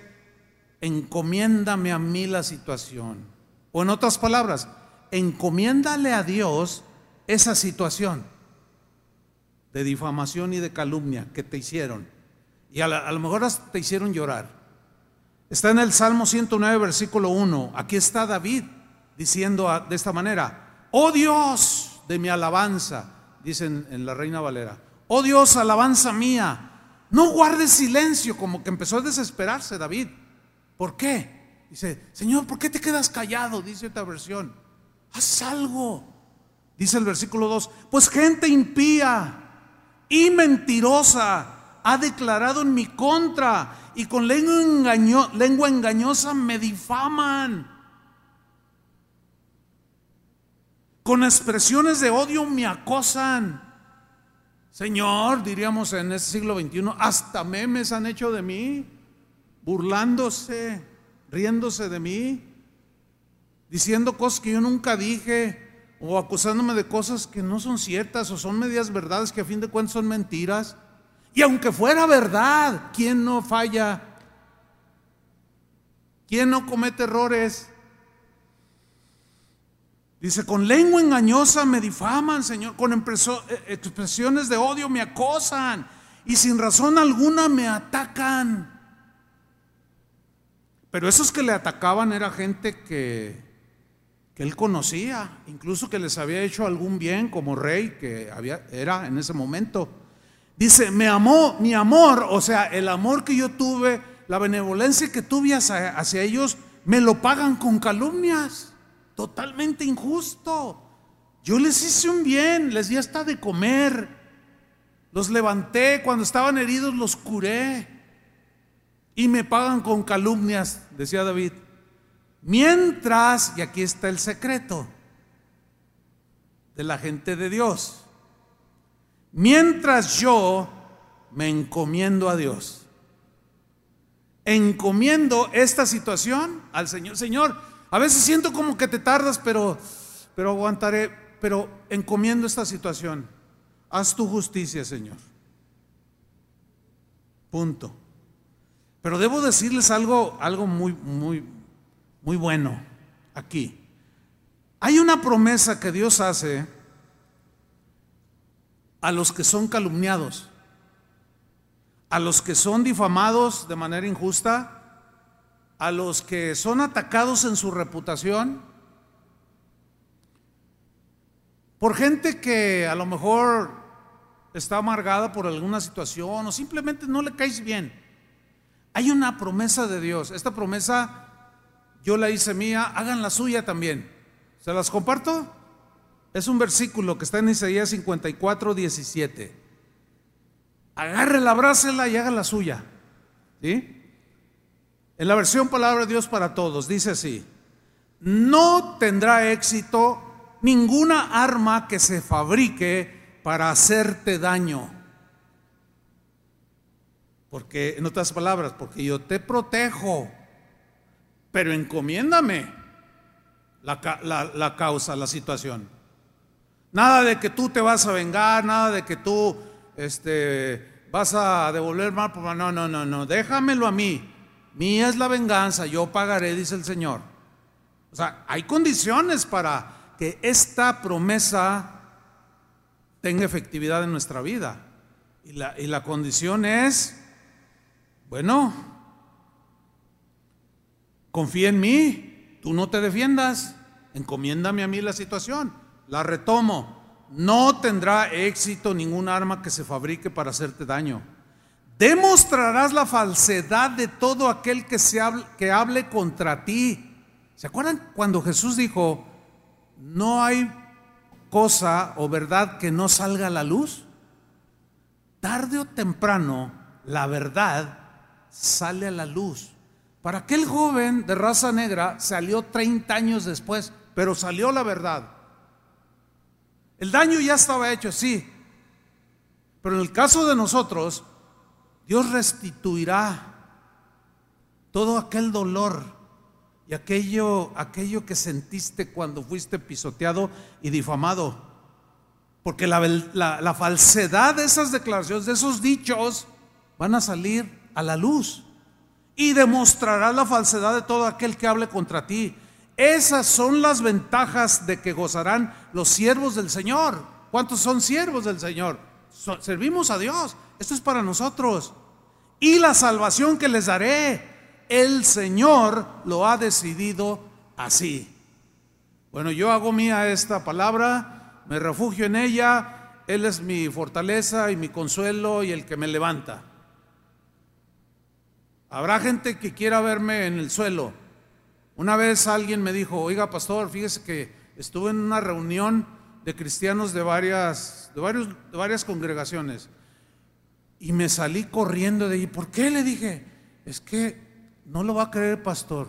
encomiéndame a mí la situación. O en otras palabras, encomiéndale a Dios esa situación de difamación y de calumnia que te hicieron. Y a, lo mejor te hicieron llorar. Está en el Salmo 109, versículo 1. Aquí está David diciendo de esta manera, oh Dios de mi alabanza, dicen en la Reina Valera, oh Dios, alabanza mía, no guardes silencio, como que empezó a desesperarse David. ¿Por qué? Dice, Señor, ¿por qué te quedas callado? Dice esta versión. Haz algo. Dice el versículo 2, pues gente impía y mentirosa ha declarado en mi contra y con lengua, lengua engañosa me difaman. Con expresiones de odio me acosan. Señor, diríamos en este siglo XXI, hasta memes han hecho de mí, burlándose, riéndose de mí, diciendo cosas que yo nunca dije, o acusándome de cosas que no son ciertas, o son medias verdades que a fin de cuentas son mentiras. Y aunque fuera verdad, ¿quién no falla? ¿Quién no comete errores? Dice, con lengua engañosa me difaman, Señor, con eh, expresiones de odio me acosan y sin razón alguna me atacan. Pero esos que le atacaban era gente que, que él conocía, incluso que les había hecho algún bien como rey que había, era en ese momento. Dice, me amó, mi amor, o sea, el amor que yo tuve, la benevolencia que tuve hacia ellos, me lo pagan con calumnias totalmente injusto. Yo les hice un bien, les di hasta de comer, los levanté, cuando estaban heridos los curé y me pagan con calumnias, decía David. Mientras, y aquí está el secreto de la gente de Dios, mientras yo me encomiendo a Dios, encomiendo esta situación al Señor, Señor, a veces siento como que te tardas, pero, pero aguantaré, pero encomiendo esta situación. Haz tu justicia, Señor. Punto. Pero debo decirles algo, algo muy, muy, muy bueno aquí. Hay una promesa que Dios hace a los que son calumniados, a los que son difamados de manera injusta, a los que son atacados en su reputación por gente que a lo mejor está amargada por alguna situación o simplemente no le caes bien. Hay una promesa de Dios. Esta promesa yo la hice mía, hagan la suya también. ¿Se las comparto? Es un versículo que está en Isaías 54, 17. Agárrela, abrácela y haga la suya. ¿Sí? En la versión Palabra de Dios para Todos dice así, no tendrá éxito ninguna arma que se fabrique para hacerte daño. Porque, en otras palabras, porque yo te protejo, pero encomiéndame la, causa, la situación. Nada de que tú te vas a vengar, nada de que tú este, vas a devolver mal. No, no, no, no, déjamelo a mí. Mía es la venganza, yo pagaré, dice el Señor. O sea, hay condiciones para que esta promesa tenga efectividad en nuestra vida. Y la, y la condición es, bueno, confía en mí, tú no te defiendas, encomiéndame a mí la situación. La retomo. No tendrá éxito ningún arma que se fabrique para hacerte daño. Demostrarás la falsedad de todo aquel que, se hable, que hable contra ti. ¿Se acuerdan cuando Jesús dijo, no hay cosa o verdad que no salga a la luz? Tarde o temprano, la verdad sale a la luz. Para aquel joven de raza negra salió 30 años después, pero salió la verdad. El daño ya estaba hecho, sí. Pero en el caso de nosotros, Dios restituirá todo aquel dolor y aquello, aquello que sentiste cuando fuiste pisoteado y difamado. Porque la, la falsedad de esas declaraciones, de esos dichos, van a salir a la luz. Y demostrará la falsedad de todo aquel que hable contra ti. Esas son las ventajas de que gozarán los siervos del Señor. ¿Cuántos son siervos del Señor? servimos a Dios. Esto es para nosotros. Y la salvación que les daré, el Señor lo ha decidido así. Bueno, yo hago mía esta palabra, me refugio en ella. Él es mi fortaleza y mi consuelo y el que me levanta. Habrá gente que quiera verme en el suelo, una vez alguien me dijo, oiga pastor, fíjese que estuve en una reunión de cristianos de varias, de varios, de varias congregaciones y me salí corriendo de allí. ¿Por qué? Le dije, es que no lo va a creer pastor,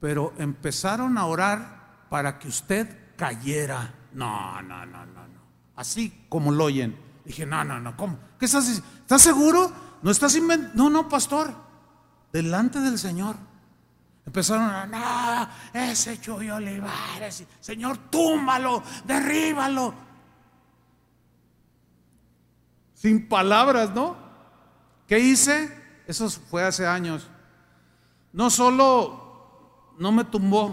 pero empezaron a orar para que usted cayera. No, no, no, no, no. Así como lo oyen. Dije, no, no, no, ¿cómo? ¿Qué estás? ¿Estás seguro? No estás inventando. No, no, pastor. Delante del Señor. Empezaron a, no, ese Chuy Olivares, Señor, túmbalo, derríbalo. Sin palabras, ¿no? ¿Qué hice? Eso fue hace años. No solo no me tumbó,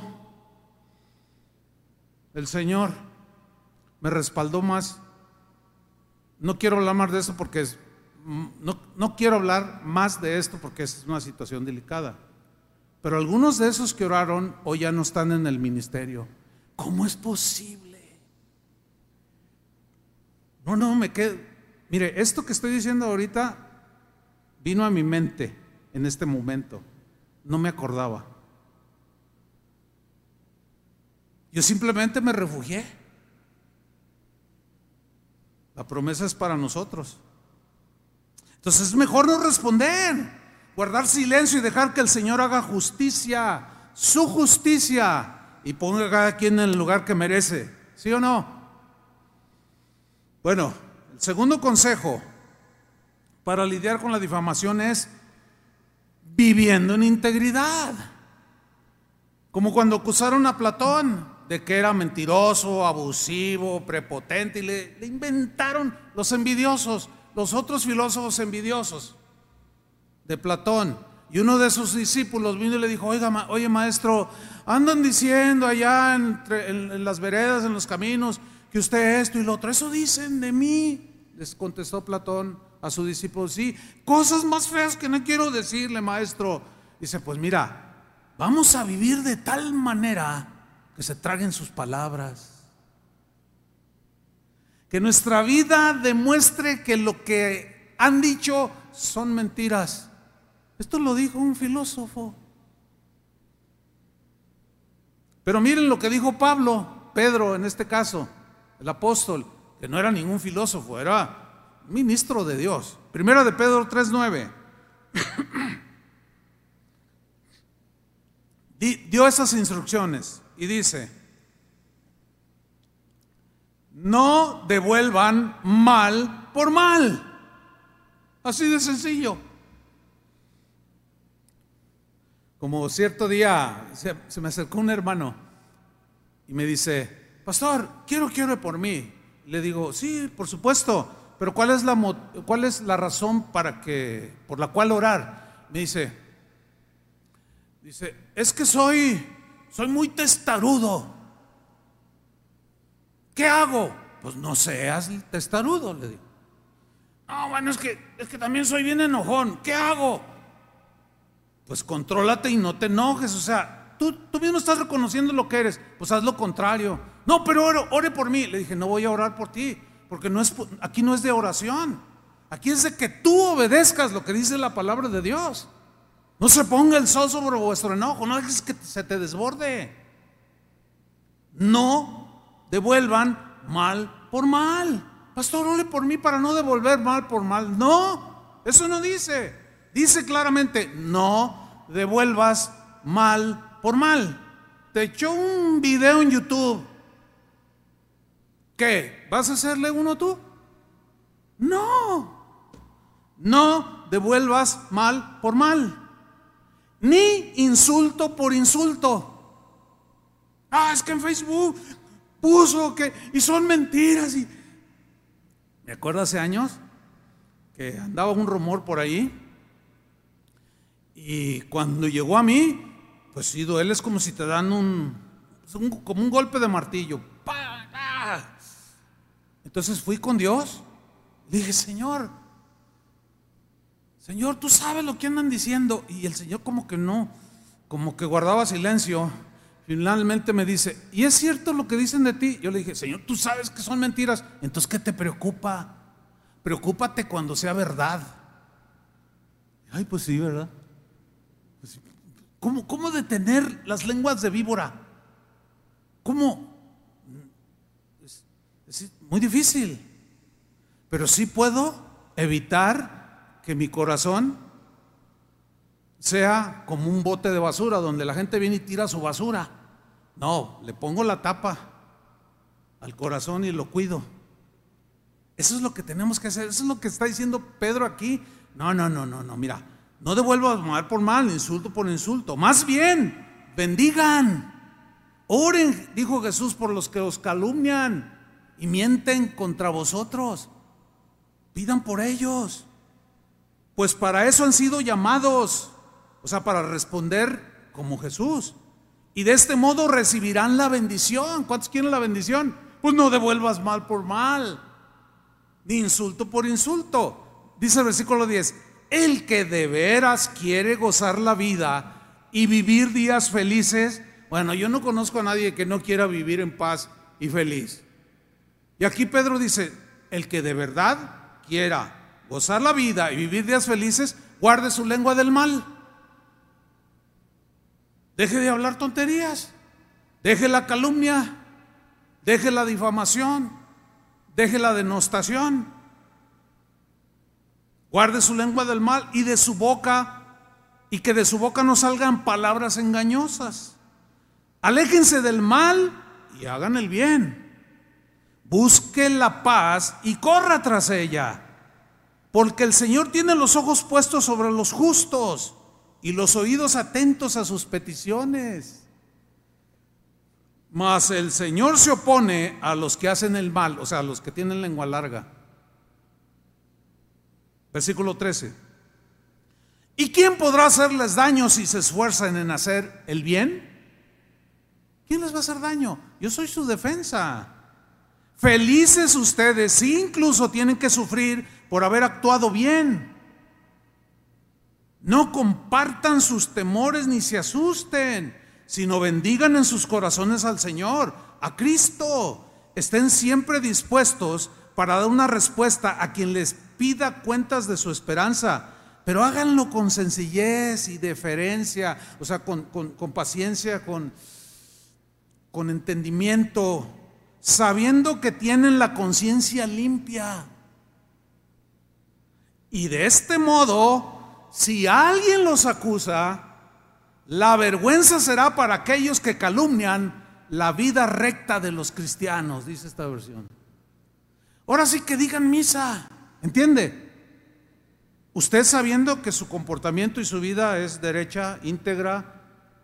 el Señor me respaldó más. No quiero hablar más de esto porque no, quiero hablar más de esto porque es una situación delicada. Pero algunos de esos que oraron hoy ya no están en el ministerio. ¿Cómo es posible? No, no, me quedo. Mire, esto que estoy diciendo ahorita vino a mi mente en este momento. No me acordaba. Yo simplemente me refugié. La promesa es para nosotros. Entonces es mejor no responder guardar silencio y dejar que el Señor haga justicia, su justicia, y ponga a cada quien en el lugar que merece. ¿Sí o no? Bueno, el segundo consejo para lidiar con la difamación es viviendo en integridad. Como cuando acusaron a Platón de que era mentiroso, abusivo, prepotente, y le, le inventaron los envidiosos, los otros filósofos envidiosos de Platón. Y uno de sus discípulos vino y le dijo, Oiga, oye maestro, andan diciendo allá entre, en, las veredas, en los caminos, que usted esto y lo otro. Eso dicen de mí. Les contestó Platón a su discípulo, sí, cosas más feas que no quiero decirle, maestro. Dice, pues mira, vamos a vivir de tal manera que se traguen sus palabras. Que nuestra vida demuestre que lo que han dicho son mentiras. Esto lo dijo un filósofo. Pero miren lo que dijo Pablo, Pedro en este caso, el apóstol, que no era ningún filósofo, era ministro de Dios. Primera de Pedro 3:9. dio esas instrucciones y dice, no devuelvan mal por mal. Así de sencillo. Como cierto día se, me acercó un hermano y me dice, pastor, quiero que ore por mí. Le digo, sí, por supuesto, pero ¿cuál es la, cuál es la razón para que, por la cual orar? Me dice, dice, es que soy, soy muy testarudo. ¿Qué hago? Pues no seas testarudo, le digo. No, bueno, es que, es que también soy bien enojón. ¿Qué hago? Pues contrólate y no te enojes. O sea, tú, tú mismo estás reconociendo lo que eres. Pues haz lo contrario. No, pero ore, por mí. Le dije, no voy a orar por ti. Porque no es, aquí no es de oración. Aquí es de que tú obedezcas lo que dice la palabra de Dios. No se ponga el sol sobre vuestro enojo. No dejes que se te desborde. No devuelvan mal por mal. Pastor, ore por mí para no devolver mal por mal. No, eso no dice. Dice claramente, no devuelvas mal por mal. Te echó un video en YouTube. ¿Qué? ¿Vas a hacerle uno tú? No. No devuelvas mal por mal. Ni insulto por insulto. Ah, es que en Facebook puso que y son mentiras y me acuerdo hace años que andaba un rumor por ahí y cuando llegó a mí, pues sí, duele, es como si te dan un, como un golpe de martillo. Entonces fui con Dios, le dije, Señor, Señor, tú sabes lo que andan diciendo. Y el Señor como que no, como que guardaba silencio. Finalmente me dice, ¿y es cierto lo que dicen de ti? Yo le dije, Señor, tú sabes que son mentiras. Entonces, ¿qué te preocupa? Preocúpate cuando sea verdad. Ay, pues sí, ¿verdad? Pues ¿Cómo, ¿Cómo detener las lenguas de víbora? ¿Cómo? Es, es muy difícil. Pero sí puedo evitar que mi corazón sea como un bote de basura donde la gente viene y tira su basura. No, le pongo la tapa al corazón y lo cuido. Eso es lo que tenemos que hacer. Eso es lo que está diciendo Pedro aquí. No, no, no, no, no. Mira, no devuelvas mal por mal, insulto por insulto. Más bien, bendigan. Oren, dijo Jesús, por los que os calumnian y mienten contra vosotros. Pidan por ellos. Pues para eso han sido llamados o sea, para responder como Jesús. Y de este modo recibirán la bendición. ¿Cuántos quieren la bendición? Pues no devuelvas mal por mal, ni insulto por insulto. Dice el versículo 10, el que de veras quiere gozar la vida y vivir días felices, bueno, yo no conozco a nadie que no quiera vivir en paz y feliz. Y aquí Pedro dice, el que de verdad quiera gozar la vida y vivir días felices, guarde su lengua del mal Deje de hablar tonterías. Deje la calumnia. Deje la difamación. Deje la denostación. Guarde su lengua del mal y de su boca y que de su boca no salgan palabras engañosas. Aléjense del mal y hagan el bien. Busque la paz y corra tras ella. Porque el Señor tiene los ojos puestos sobre los justos y los oídos atentos a sus peticiones. Mas el Señor se opone a los que hacen el mal, o sea, a los que tienen lengua larga. Versículo 13. ¿Y quién podrá hacerles daño si se esfuerzan en hacer el bien? ¿Quién les va a hacer daño? Yo soy su defensa. Felices ustedes si incluso tienen que sufrir por haber actuado bien. No compartan sus temores ni se asusten, sino bendigan en sus corazones al Señor, a Cristo. Estén siempre dispuestos para dar una respuesta a quien les pida cuentas de su esperanza, pero háganlo con sencillez y deferencia, o sea, con, paciencia, con, con entendimiento, sabiendo que tienen la conciencia limpia. Y de este modo si alguien los acusa, La vergüenza será para aquellos que calumnian la vida recta de los cristianos, dice esta versión. Ahora sí que digan misa, ¿entiende? Usted sabiendo que su comportamiento y su vida es derecha, íntegra,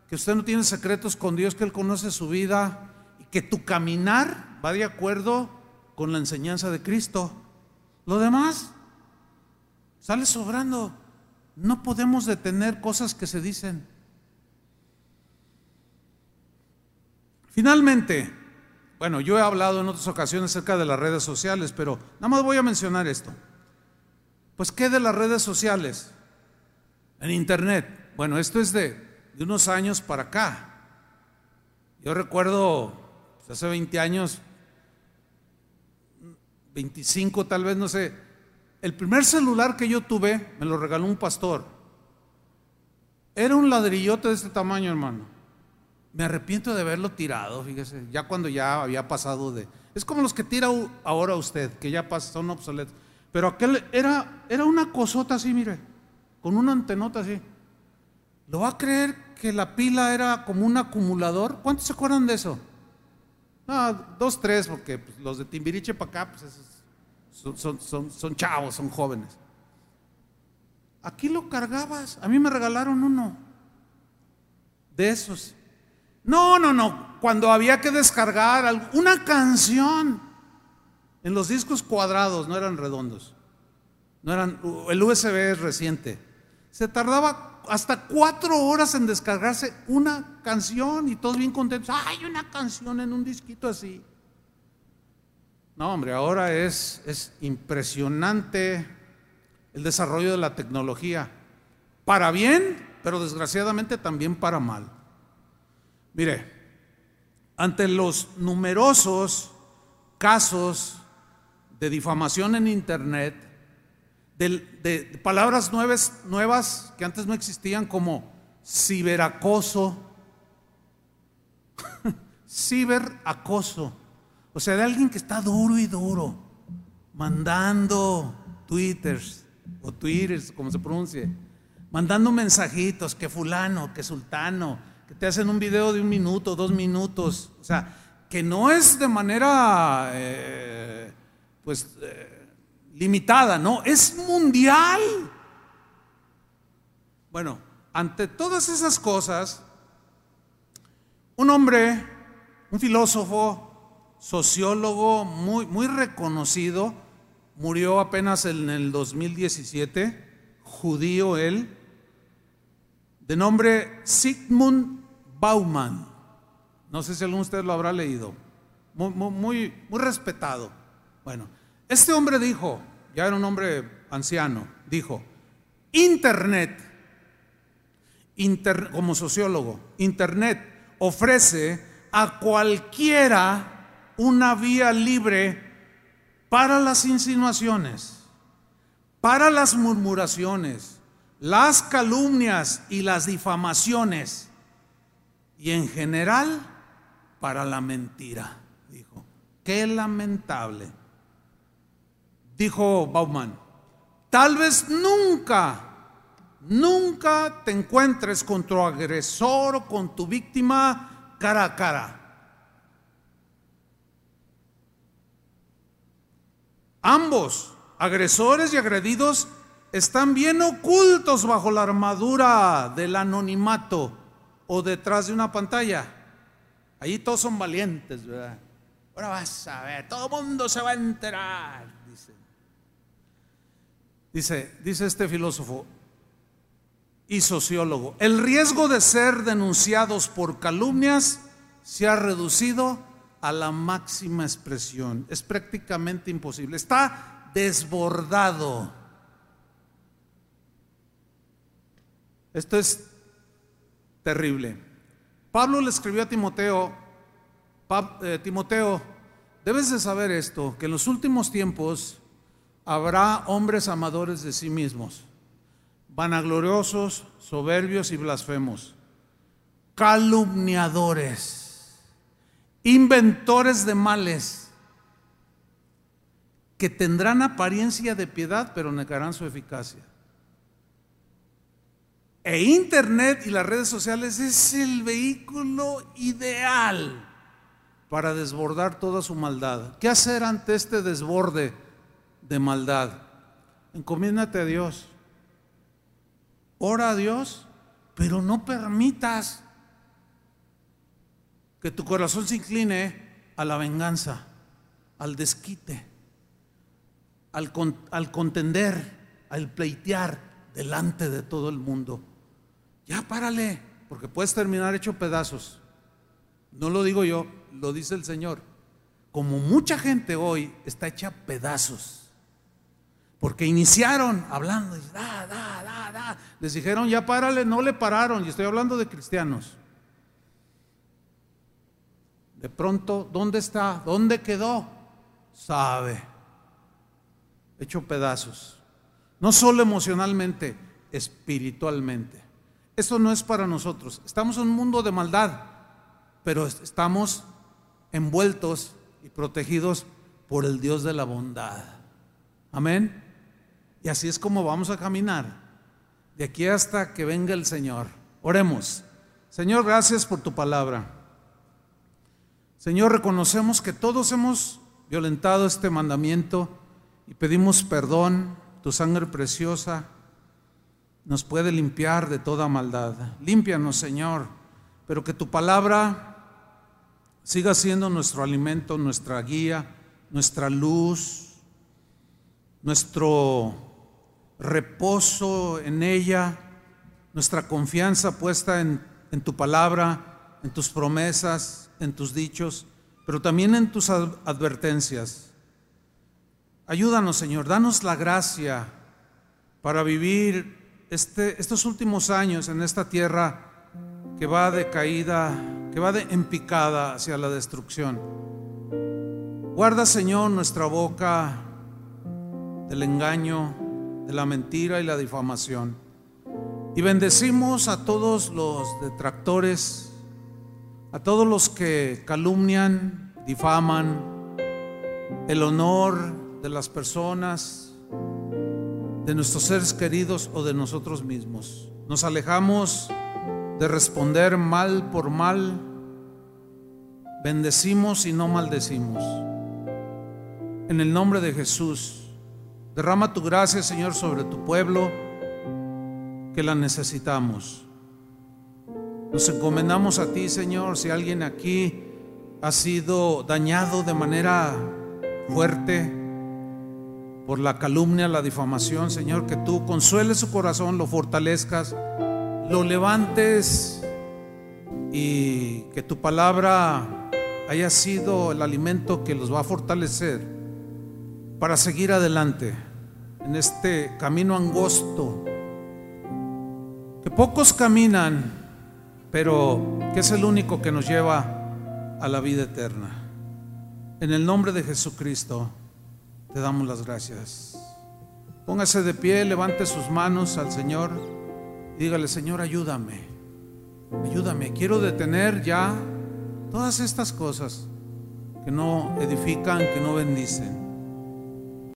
que usted no tiene secretos con Dios, que Él conoce su vida y que tu caminar va de acuerdo con la enseñanza de Cristo. Lo demás sale sobrando. No podemos detener cosas que se dicen. Finalmente, bueno, yo he hablado en otras ocasiones acerca de las redes sociales, pero nada más voy a mencionar esto. Pues, ¿qué de las redes sociales? En Internet. Bueno, esto es de, unos años para acá. Yo recuerdo, pues, hace 20 años, 25 tal vez, no sé, el primer celular que yo tuve me lo regaló un pastor. Era un ladrillote de este tamaño, hermano. Me arrepiento de haberlo tirado, fíjese, ya cuando ya había pasado de... Es como los que tira ahora usted, que ya son obsoletos. Pero aquel era, era una cosota así, mire, con una antenota así. ¿Lo va a creer que la pila era como un acumulador? ¿Cuántos se acuerdan de eso? Ah, dos, tres, porque pues, los de Timbiriche para acá pues, son, son, son chavos, son jóvenes. Aquí lo cargabas. A mí me regalaron uno de esos. No, no, no. Cuando había que descargar una canción en los discos cuadrados, no eran redondos. No eran, el USB es reciente. Se tardaba hasta cuatro horas en descargarse una canción y todos bien contentos. Hay una canción en un disquito así. No, hombre, ahora es, es impresionante el desarrollo de la tecnología. Para bien, pero desgraciadamente también para mal. Mire, ante los numerosos casos de difamación en Internet, de, palabras nuevas, nuevas que antes no existían como ciberacoso, ciberacoso, o sea, de alguien que está duro y duro, mandando twitters o twitters, como se pronuncie, mandando mensajitos, que fulano, que sultano, que te hacen un video de un minuto, dos minutos, o sea, que no es de manera, eh, pues, eh, limitada, no, es mundial. Bueno, ante todas esas cosas, un hombre, un filósofo, sociólogo muy, muy reconocido, murió apenas en el 2017, judío él, de nombre Sigmund Bauman. No sé si alguno de ustedes lo habrá leído. Muy, muy, muy, respetado. Bueno, este hombre dijo, ya era un hombre anciano, dijo, Internet, como sociólogo, Internet ofrece a cualquiera una vía libre para las insinuaciones, para las murmuraciones, las calumnias y las difamaciones y en general para la mentira, dijo. Qué lamentable. Dijo Bauman, tal vez nunca, nunca te encuentres con tu agresor o con tu víctima cara a cara. Ambos, agresores y agredidos, están bien ocultos bajo la armadura del anonimato o detrás de una pantalla. Allí todos son valientes, ¿verdad? Ahora vas a ver, todo el mundo se va a enterar, dice. Dice, dice este filósofo y sociólogo, el riesgo de ser denunciados por calumnias se ha reducido a la máxima expresión. Es prácticamente imposible. Está desbordado. Esto es terrible. Pablo le escribió a Timoteo, eh, Timoteo, debes de saber esto, que en los últimos tiempos habrá hombres amadores de sí mismos, vanagloriosos, soberbios y blasfemos, calumniadores, inventores de males, que tendrán apariencia de piedad, pero negarán su eficacia E Internet y las redes sociales es el vehículo ideal para desbordar toda su maldad. ¿Qué hacer ante este desborde de maldad? Encomiéndate a Dios. Ora a Dios, pero no permitas que tu corazón se incline a la venganza, al desquite, al, al contender, al pleitear delante de todo el mundo. Ya párale, porque puedes terminar hecho pedazos. No lo digo yo, lo dice el Señor. Como mucha gente hoy está hecha pedazos. Porque iniciaron hablando, da, da, da, da. les dijeron ya párale, no le pararon, y estoy hablando de cristianos. De pronto, ¿dónde está? ¿Dónde quedó? Sabe, hecho pedazos. No solo emocionalmente, espiritualmente. Eso no es para nosotros. Estamos en un mundo de maldad, pero estamos envueltos y protegidos por el Dios de la bondad. Amén. Y así es como vamos a caminar de aquí hasta que venga el Señor. Oremos. Señor, gracias por tu palabra. Señor, reconocemos que todos hemos violentado este mandamiento y pedimos perdón, tu sangre preciosa nos puede limpiar de toda maldad. Límpianos, Señor, pero que tu palabra siga siendo nuestro alimento, nuestra guía, nuestra luz, nuestro reposo en ella, nuestra confianza puesta en, en tu palabra, en tus promesas, en tus dichos, pero también en tus advertencias. Ayúdanos, Señor, danos la gracia para vivir este, estos últimos años en esta tierra que va de caída, que va de empicada hacia la destrucción. Guarda, Señor, nuestra boca del engaño, de la mentira y la difamación. Y bendecimos a todos los detractores a todos los que calumnian, difaman el honor de las personas, de nuestros seres queridos o de nosotros mismos. Nos alejamos de responder mal por mal, bendecimos y no maldecimos. En el nombre de Jesús, derrama tu gracia, Señor, sobre tu pueblo, que la necesitamos. Nos encomendamos a ti, Señor, si alguien aquí ha sido dañado de manera fuerte por la calumnia, la difamación, Señor, que tú consueles su corazón, lo fortalezcas, lo levantes y que tu palabra haya sido el alimento que los va a fortalecer para seguir adelante en este camino angosto que pocos caminan pero que es el único que nos lleva a la vida eterna. En el nombre de Jesucristo te damos las gracias. Póngase de pie, levante sus manos al Señor y dígale, Señor, ayúdame, ayúdame. Quiero detener ya todas estas cosas que no edifican, que no bendicen.